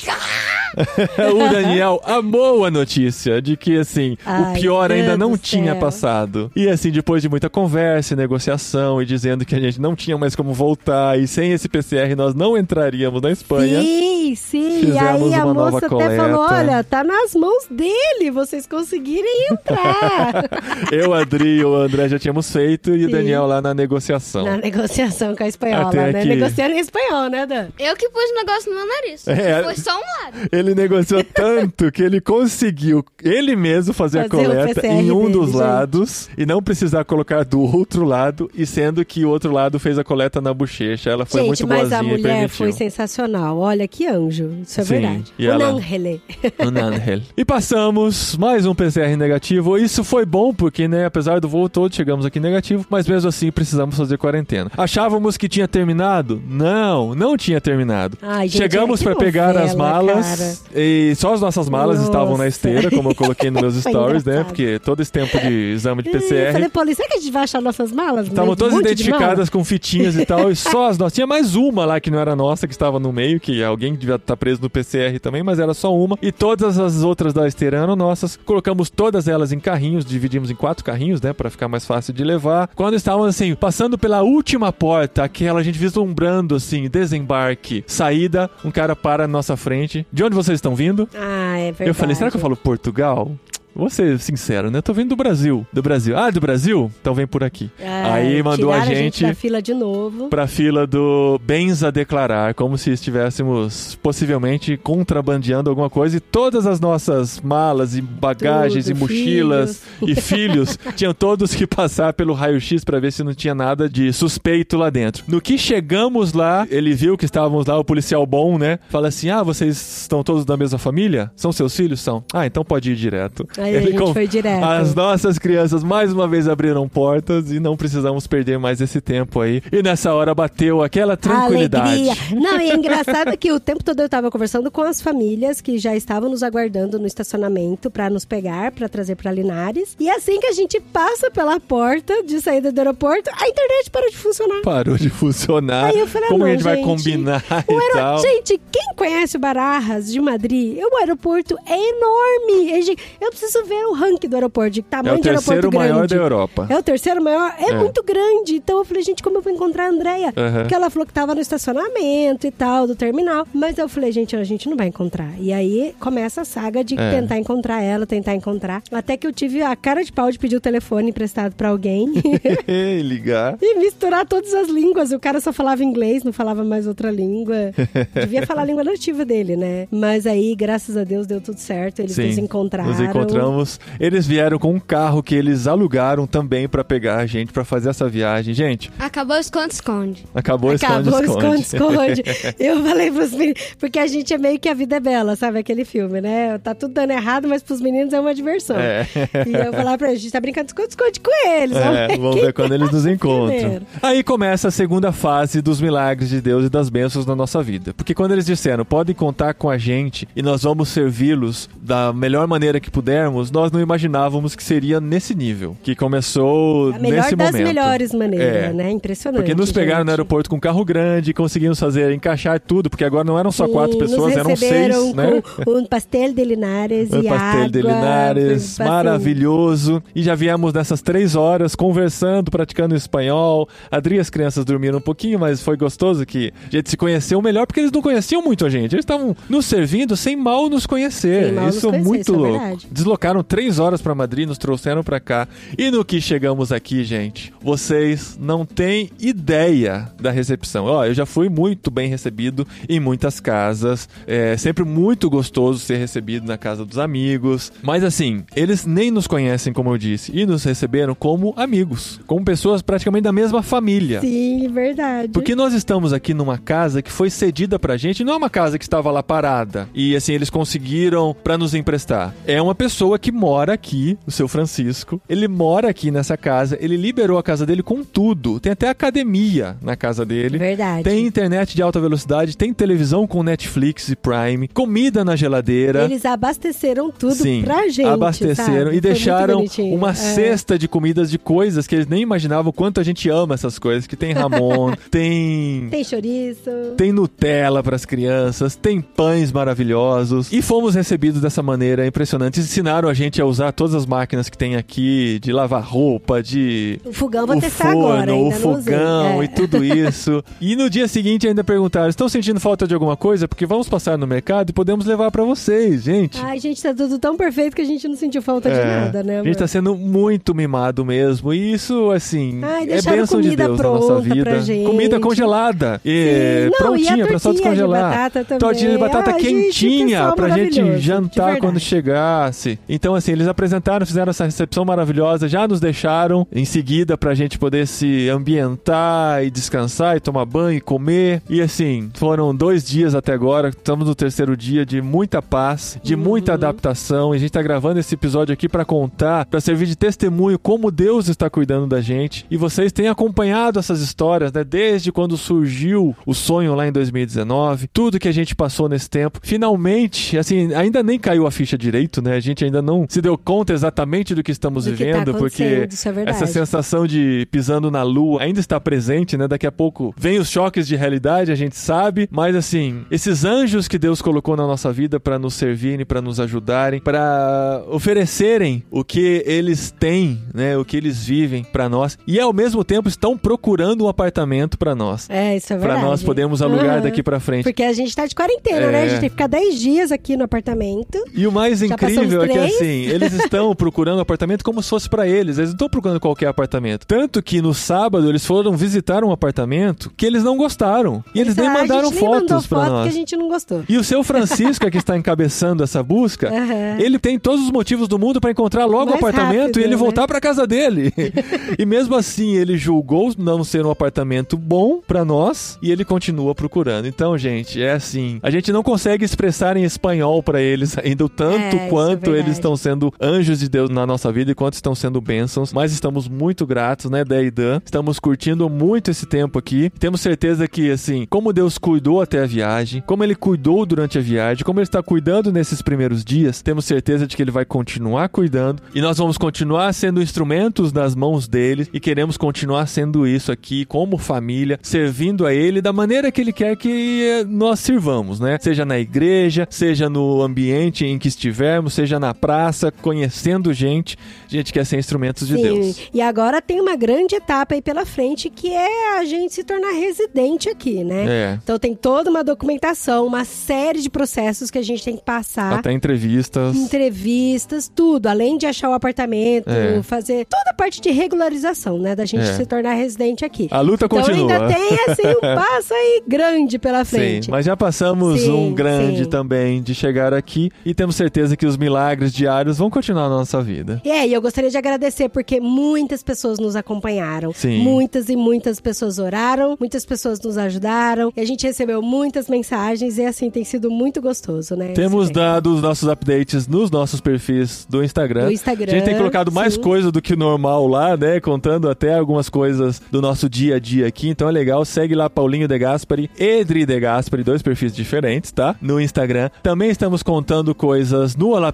o Daniel amou a notícia de que, assim, o Ai, pior Deus ainda não tinha céu. passado. E, assim, depois de muita conversa e negociação e dizendo que a gente não tinha mais como voltar e sem esse PCR nós não entraríamos na Espanha. Sim, sim. E Fizemos aí a uma nova moça até coleta. falou: olha, tá nas mãos dele, vocês conseguirem entrar. Eu, Adri e o André já tínhamos feito e o Sim. Daniel lá na negociação. Na negociação com a espanhola, Até né? aqui. Negociando em espanhol, né, Dan? Eu que pus o negócio no meu nariz. É. Foi só um lado. Ele negociou tanto que ele conseguiu ele mesmo fazer, a Fazer o coleta em um dele, dos gente. lados e não precisar colocar do outro lado, e sendo que o outro lado fez a coleta na bochecha. Ela foi Gente, muito mas boazinha a e mulher foi sensacional. Olha que anjo. Isso é Sim, verdade. e Um ela- Nandhel. E passamos mais um PCR negativo. Isso foi bom porque, né, apesar do voo todo, chegamos aqui negativo, mas mesmo assim precisamos fazer quarentena. Achávamos que tinha terminado? Não, não tinha terminado. Ai, gente, Chegamos pra pegar as malas e só as nossas malas Nossa. estavam na esteira, como eu coloquei nos meus stories, né? Porque todo esse tempo de exame de Eu PCR falei, Paulinho, será que a gente vai achar nossas malas? Estavam todas um identificadas com fitinhas e tal, e só as nossas. Tinha mais uma lá que não era nossa, que estava no meio, que alguém devia estar preso no PCR também, mas era só uma. E todas as outras da esteira eram nossas. Colocamos todas elas em carrinhos, dividimos em quatro carrinhos, né, Pra ficar mais fácil de levar. Quando estávamos assim, passando pela última porta, aquela a gente vislumbrando assim, desembarque, saída, um cara para na nossa frente. De onde vocês estão vindo? Ah, é verdade. Eu falei, será que eu falo Portugal? Vou ser sincero, né? Tô vindo do Brasil. Do Brasil. Ah, do Brasil? Então vem por aqui. Ah, Aí mandou a tiraram gente da fila de novo. pra fila do bens a declarar, como se estivéssemos possivelmente contrabandeando alguma coisa e todas as nossas malas e bagagens Tudo, e mochilas e filhos tinham todos que passar pelo raio-x pra ver se não tinha nada de suspeito lá dentro. No que chegamos lá, ele viu que estávamos lá, o policial bom, né? Fala assim: "Ah, vocês estão todos da mesma família? São seus filhos? São. Ah, então pode ir direto." Aí a gente foi direto. As nossas crianças mais uma vez abriram portas e não precisamos perder mais esse tempo aí. E nessa hora bateu aquela tranquilidade. Alegria. Não, e é engraçado que o tempo todo eu tava conversando com as famílias que já estavam nos aguardando no estacionamento pra nos pegar, pra trazer pra Linares. E assim que a gente passa pela porta de saída do aeroporto, a internet parou de funcionar. Parou de funcionar. Aí eu falei, ah, Como a não, gente vai gente. combinar O e aero- tal? Gente, quem conhece o Barajas de Madrid, o aeroporto é enorme. E, gente, Eu preciso ver o ranking do aeroporto, de é tamanho o de aeroporto terceiro maior grande. da Europa. É o terceiro maior? É, É. muito grande. Então eu falei, gente, como eu vou encontrar a Andrea? Aham. Porque ela falou que tava no estacionamento e tal, do terminal. Mas eu falei, gente, a gente não vai encontrar. E aí começa a saga de É. tentar encontrar ela, tentar encontrar. Até que eu tive a cara de pau de pedir o telefone emprestado pra alguém. E ligar. E misturar todas as línguas. O cara só falava inglês, não falava mais outra língua. Devia falar a língua nativa dele, né? Mas aí, graças a Deus, deu tudo certo. Eles nos encontraram. Nos encontramos. Eles vieram com um carro que eles alugaram também pra pegar a gente, pra fazer essa viagem. Gente, Acabou o esconde-esconde. acabou o Acabou o esconde-esconde. Eu falei pros meninos, porque a gente é meio que a vida é bela, sabe? Aquele filme, né? Tá tudo dando errado, mas pros meninos é uma diversão. É. E eu falava pra eles, a gente tá brincando de esconde-esconde com eles. É, vamos quem ver quando eles nos encontram. primeiro. Aí começa a segunda fase dos milagres de Deus e das bênçãos na nossa vida. Porque quando eles disseram, podem contar com a gente e nós vamos servi-los da melhor maneira que pudermos, nós não imaginávamos que seria nesse nível. Que começou A melhor nesse das momento. melhores maneiras, É. né? Impressionante. Porque nos pegaram gente. no aeroporto com um carro grande, conseguimos fazer, encaixar tudo, porque agora não eram só Sim, quatro nos pessoas, eram seis, né? um pastel de Linares Um e pastel água. de Linares, assim, maravilhoso. E já viemos nessas três horas conversando, praticando espanhol. Adri as crianças dormiram um pouquinho, mas foi gostoso que a gente se conheceu melhor, porque eles não conheciam muito a gente. Eles estavam nos servindo sem mal nos conhecer. Mal nos isso é conhecer, muito isso é louco. verdade. Deslocaram três horas pra Madrid, nos trouxeram pra cá. E no que chegamos aqui, gente, vocês não têm ideia da recepção. Ó, eu já fui muito bem recebido em muitas casas. É sempre muito gostoso ser recebido na casa dos amigos. Mas assim, eles nem nos conhecem, como eu disse, e nos receberam como amigos, como pessoas praticamente da mesma família. Sim, verdade. Porque nós estamos aqui numa casa que foi cedida pra gente, não é uma casa que estava lá parada e assim eles conseguiram pra nos emprestar. É uma pessoa que mora aqui, o seu Francisco. Ele mora aqui nessa casa, ele liberou a casa dele com tudo. Tem até academia na casa dele. Verdade. Tem internet de alta velocidade, tem televisão com Netflix e Prime, comida na geladeira. Eles abasteceram tudo Sim, pra gente. abasteceram sabe? e Foi deixaram uma É. cesta de comidas de coisas que eles nem imaginavam o quanto a gente ama essas coisas. Que tem Ramon, tem Tem chouriço. tem Nutella para as crianças, tem pães maravilhosos. E fomos recebidos dessa maneira impressionante. Ensinaram ensinaram a gente a usar todas as máquinas que tem aqui, de lavar roupa, de O fogão o testar forno, agora, o fogão É. e tudo isso. e no dia seguinte ainda perguntaram: estão sentindo falta de alguma coisa? Porque vamos passar no mercado e podemos levar pra vocês, gente. Ai, gente, tá tudo tão perfeito que a gente não sentiu falta de É, nada, né? a gente tá amor? sendo muito mimado mesmo. E isso, assim, Ai, é bênção de Deus na nossa vida. gente. Comida congelada. E. Não, prontinha e a pra só tortinha de descongelar. batata também. Tortinha de batata gente, quentinha pessoal pra gente de jantar quando chegasse. Então, assim, eles apresentaram, fizeram essa recepção maravilhosa, já nos deixaram em seguida pra gente poder se ambientar e descansar e tomar banho e comer. E assim, foram dois dias até agora. Estamos no terceiro dia de muita paz, de Uhum. muita adaptação. E a gente tá gravando esse episódio aqui pra contar, pra servir de testemunho como Deus está cuidando da gente. E vocês têm acompanhado essas histórias, né? Desde quando surgiu o sonho lá em 2019, tudo que a gente passou nesse tempo. Finalmente, assim, ainda nem caiu a ficha direito, né? A gente ainda não se deu conta exatamente do que estamos Do que tá vivendo, porque é verdade. essa sensação de pisando na lua ainda está presente, né? Daqui a pouco vem os choques de realidade, a gente sabe, mas assim, esses anjos que Deus colocou na nossa vida para nos servirem, para nos ajudarem, para oferecerem o que eles têm, né? O que eles vivem para nós e ao mesmo tempo estão procurando um apartamento para nós, É, isso é para verdade. nós podermos alugar Aham. daqui para frente. Porque a gente tá de quarentena, né? É. A gente tem que ficar 10 dias aqui no apartamento. E o mais incrível é que. Assim, eles estão procurando um apartamento como se fosse pra eles. Eles não estão procurando qualquer apartamento. Tanto que no sábado eles foram visitar um apartamento que eles não gostaram. E eles nem Ah, mandaram nem fotos pra foto nós. que a gente não gostou. E o seu Francisco, é que está encabeçando essa busca, Aham. ele tem todos os motivos do mundo pra encontrar logo o apartamento rápido, e ele né? voltar pra casa dele. e mesmo assim, ele julgou não ser um apartamento bom pra nós e ele continua procurando. Então, gente, é assim, a gente não consegue expressar em espanhol pra eles ainda o tanto É, é quanto verdade. Eles estão sendo anjos de Deus na nossa vida e quanto estão sendo bênçãos, mas estamos muito gratos, né, Dé e Dan? Estamos curtindo muito esse tempo aqui. Temos certeza que, assim, como Deus cuidou até a viagem, como Ele cuidou durante a viagem, como Ele está cuidando nesses primeiros dias, temos certeza de que Ele vai continuar cuidando e nós vamos continuar sendo instrumentos nas mãos dele e queremos continuar sendo isso aqui como família, servindo a Ele da maneira que Ele quer que nós sirvamos, né? Seja na igreja, seja no ambiente em que estivermos, seja na praça, conhecendo gente, gente quer ser instrumentos de Sim. Deus. E agora tem uma grande etapa aí pela frente que é a gente se tornar residente aqui, né? É. Então tem toda uma documentação, uma série de processos que a gente tem que passar. Até entrevistas. Entrevistas, tudo, além de achar o apartamento, É. fazer toda a parte de regularização, né? Da gente É. se tornar residente aqui. A luta então continua. ainda tem, assim, um passo aí grande pela Sim, frente. mas já passamos Sim, um grande sim. também de chegar aqui e temos certeza que os milagres diários vão continuar na nossa vida. É, e eu gostaria de agradecer porque muitas pessoas nos acompanharam. Sim. Muitas e muitas pessoas oraram, muitas pessoas nos ajudaram. E a gente recebeu muitas mensagens e assim tem sido muito gostoso, né? Temos dado os nossos updates nos nossos perfis do Instagram. Do Instagram, A gente tem colocado mais sim. coisa do que normal lá, né? Contando até algumas coisas do nosso dia a dia aqui. Então é legal. Segue lá Paulinho De Gaspari e Dri De Gaspari, dois perfis diferentes, tá? No Instagram. Também estamos contando coisas no Olá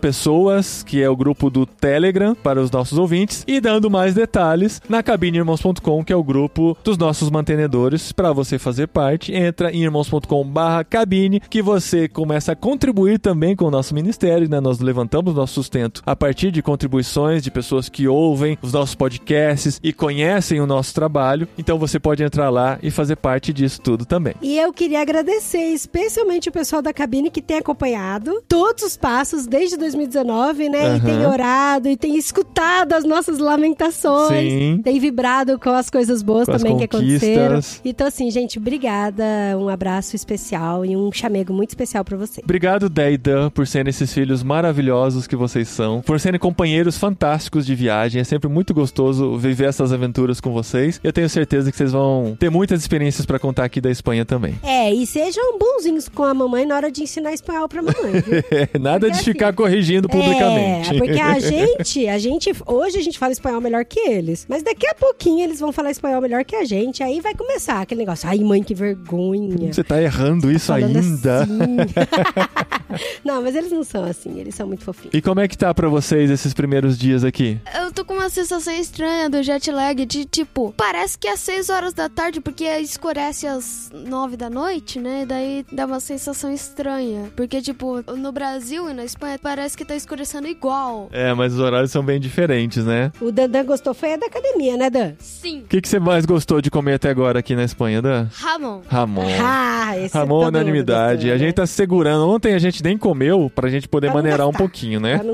Pessoas, que é o grupo do Telegram para os nossos ouvintes. E dando mais detalhes na cabineirmãos.com, que é o grupo dos nossos mantenedores. Para você fazer parte, entra em irmãos.com/barra cabine, que você começa a contribuir também com o nosso ministério, né? Nós levantamos nosso sustento a partir de contribuições de pessoas que ouvem os nossos podcasts e conhecem o nosso trabalho. Então você pode entrar lá e fazer parte disso tudo também. E eu queria agradecer especialmente o pessoal da cabine que tem acompanhado todos os passos desde 2019, né? E Aham. tem orado e tem escutado as nossas lamentações. Sim. Tem vibrado com as coisas boas Com também que aconteceram. Então, assim, gente, obrigada. Um abraço especial e um chamego muito especial pra você. Obrigado, Dé e Dan, por serem esses filhos maravilhosos que vocês são, por serem companheiros fantásticos de viagem. É sempre muito gostoso viver essas aventuras com vocês. Eu tenho certeza que vocês vão ter muitas experiências pra contar aqui da Espanha também. É, e sejam bonzinhos com a mamãe na hora de ensinar espanhol pra mamãe? Nada de Porque ficar corrigindo publicamente. É, porque a gente, a gente, hoje a gente fala espanhol melhor que eles. Mas daqui a pouquinho eles vão falar espanhol melhor que a gente. Aí vai começar aquele negócio. Ai, mãe, que vergonha. Você tá errando isso Falando ainda. assim. Não, mas eles não são assim, eles são muito fofinhos. E como é que tá pra vocês esses primeiros dias aqui? Eu tô com uma sensação estranha do jet lag de tipo, parece que é 6 horas da tarde, porque escurece às 9 da noite, né? E daí dá uma sensação estranha. Porque, tipo, no Brasil e na Espanha parece que tá escurecendo igual. É, mas os horários são bem diferentes, né? O Dandan gostou foi a da academia, né, Dan? Sim. O que, que você mais gostou de comer até agora aqui na Espanha, Dan? Ramon. Ramon. Ah, esse Ramon, mundo unanimidade. gostou, A gente né? tá segurando. Ontem a gente nem comeu pra gente poder Pra maneirar um pouquinho, né? Pra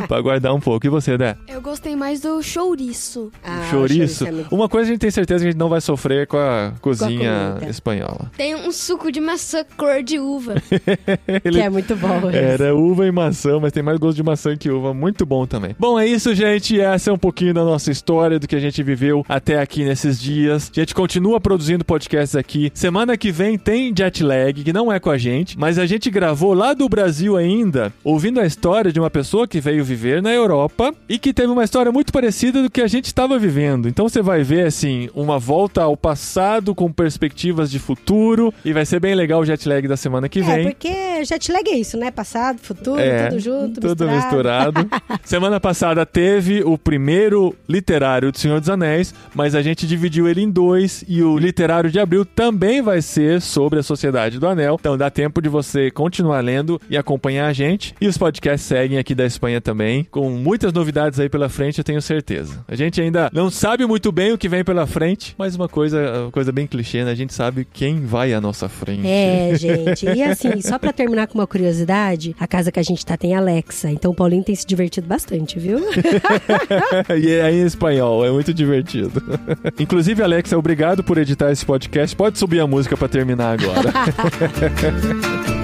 não- pra guardar um pouco. E você, Dé? Eu gostei mais do chouriço. Ah, o chouriço. é muito- Uma coisa a gente tem certeza que a gente não vai sofrer com a cozinha comida. espanhola. Tem um suco de maçã cor de uva. Ele Que é muito bom. Era uva e maçã, mas tem mais gosto de maçã que uva. Muito bom também. Bom, é isso, gente. Essa é um pouquinho da nossa história, do que a gente viveu até aqui nesses dias. A gente continua produzindo podcasts aqui. Semana que vem tem jet lag, que não é com a gente, mas a gente gravou lá do Brasil ainda, ouvindo a história de uma pessoa que veio viver na Europa e que teve uma história muito parecida do que a gente estava vivendo. Então você vai ver, assim, uma volta ao passado com perspectivas de futuro e vai ser bem legal o jet lag da semana que É, vem. porque jet lag é isso, né? Passado, futuro, É, tudo junto, tudo misturado. misturado. Semana passada teve o primeiro literário do Senhor dos Anéis, mas a gente dividiu ele em dois e o literário de abril também vai ser sobre a Sociedade do Anel. Então dá tempo de você continuar lendo e acompanhar a gente. E os podcasts seguem aqui da Espanha também, com muitas novidades aí pela frente, eu tenho certeza. A gente ainda não sabe muito bem o que vem pela frente, mas uma coisa, uma coisa bem clichê, né? A gente sabe quem vai à nossa frente. É, gente. E assim, só pra terminar com uma curiosidade, a casa que a gente tá tem Alexa. Então o Paulinho tem se divertido bastante, viu? e é em espanhol, é muito divertido. Inclusive, Alexa, obrigado por editar esse podcast. Pode subir a música pra terminar agora.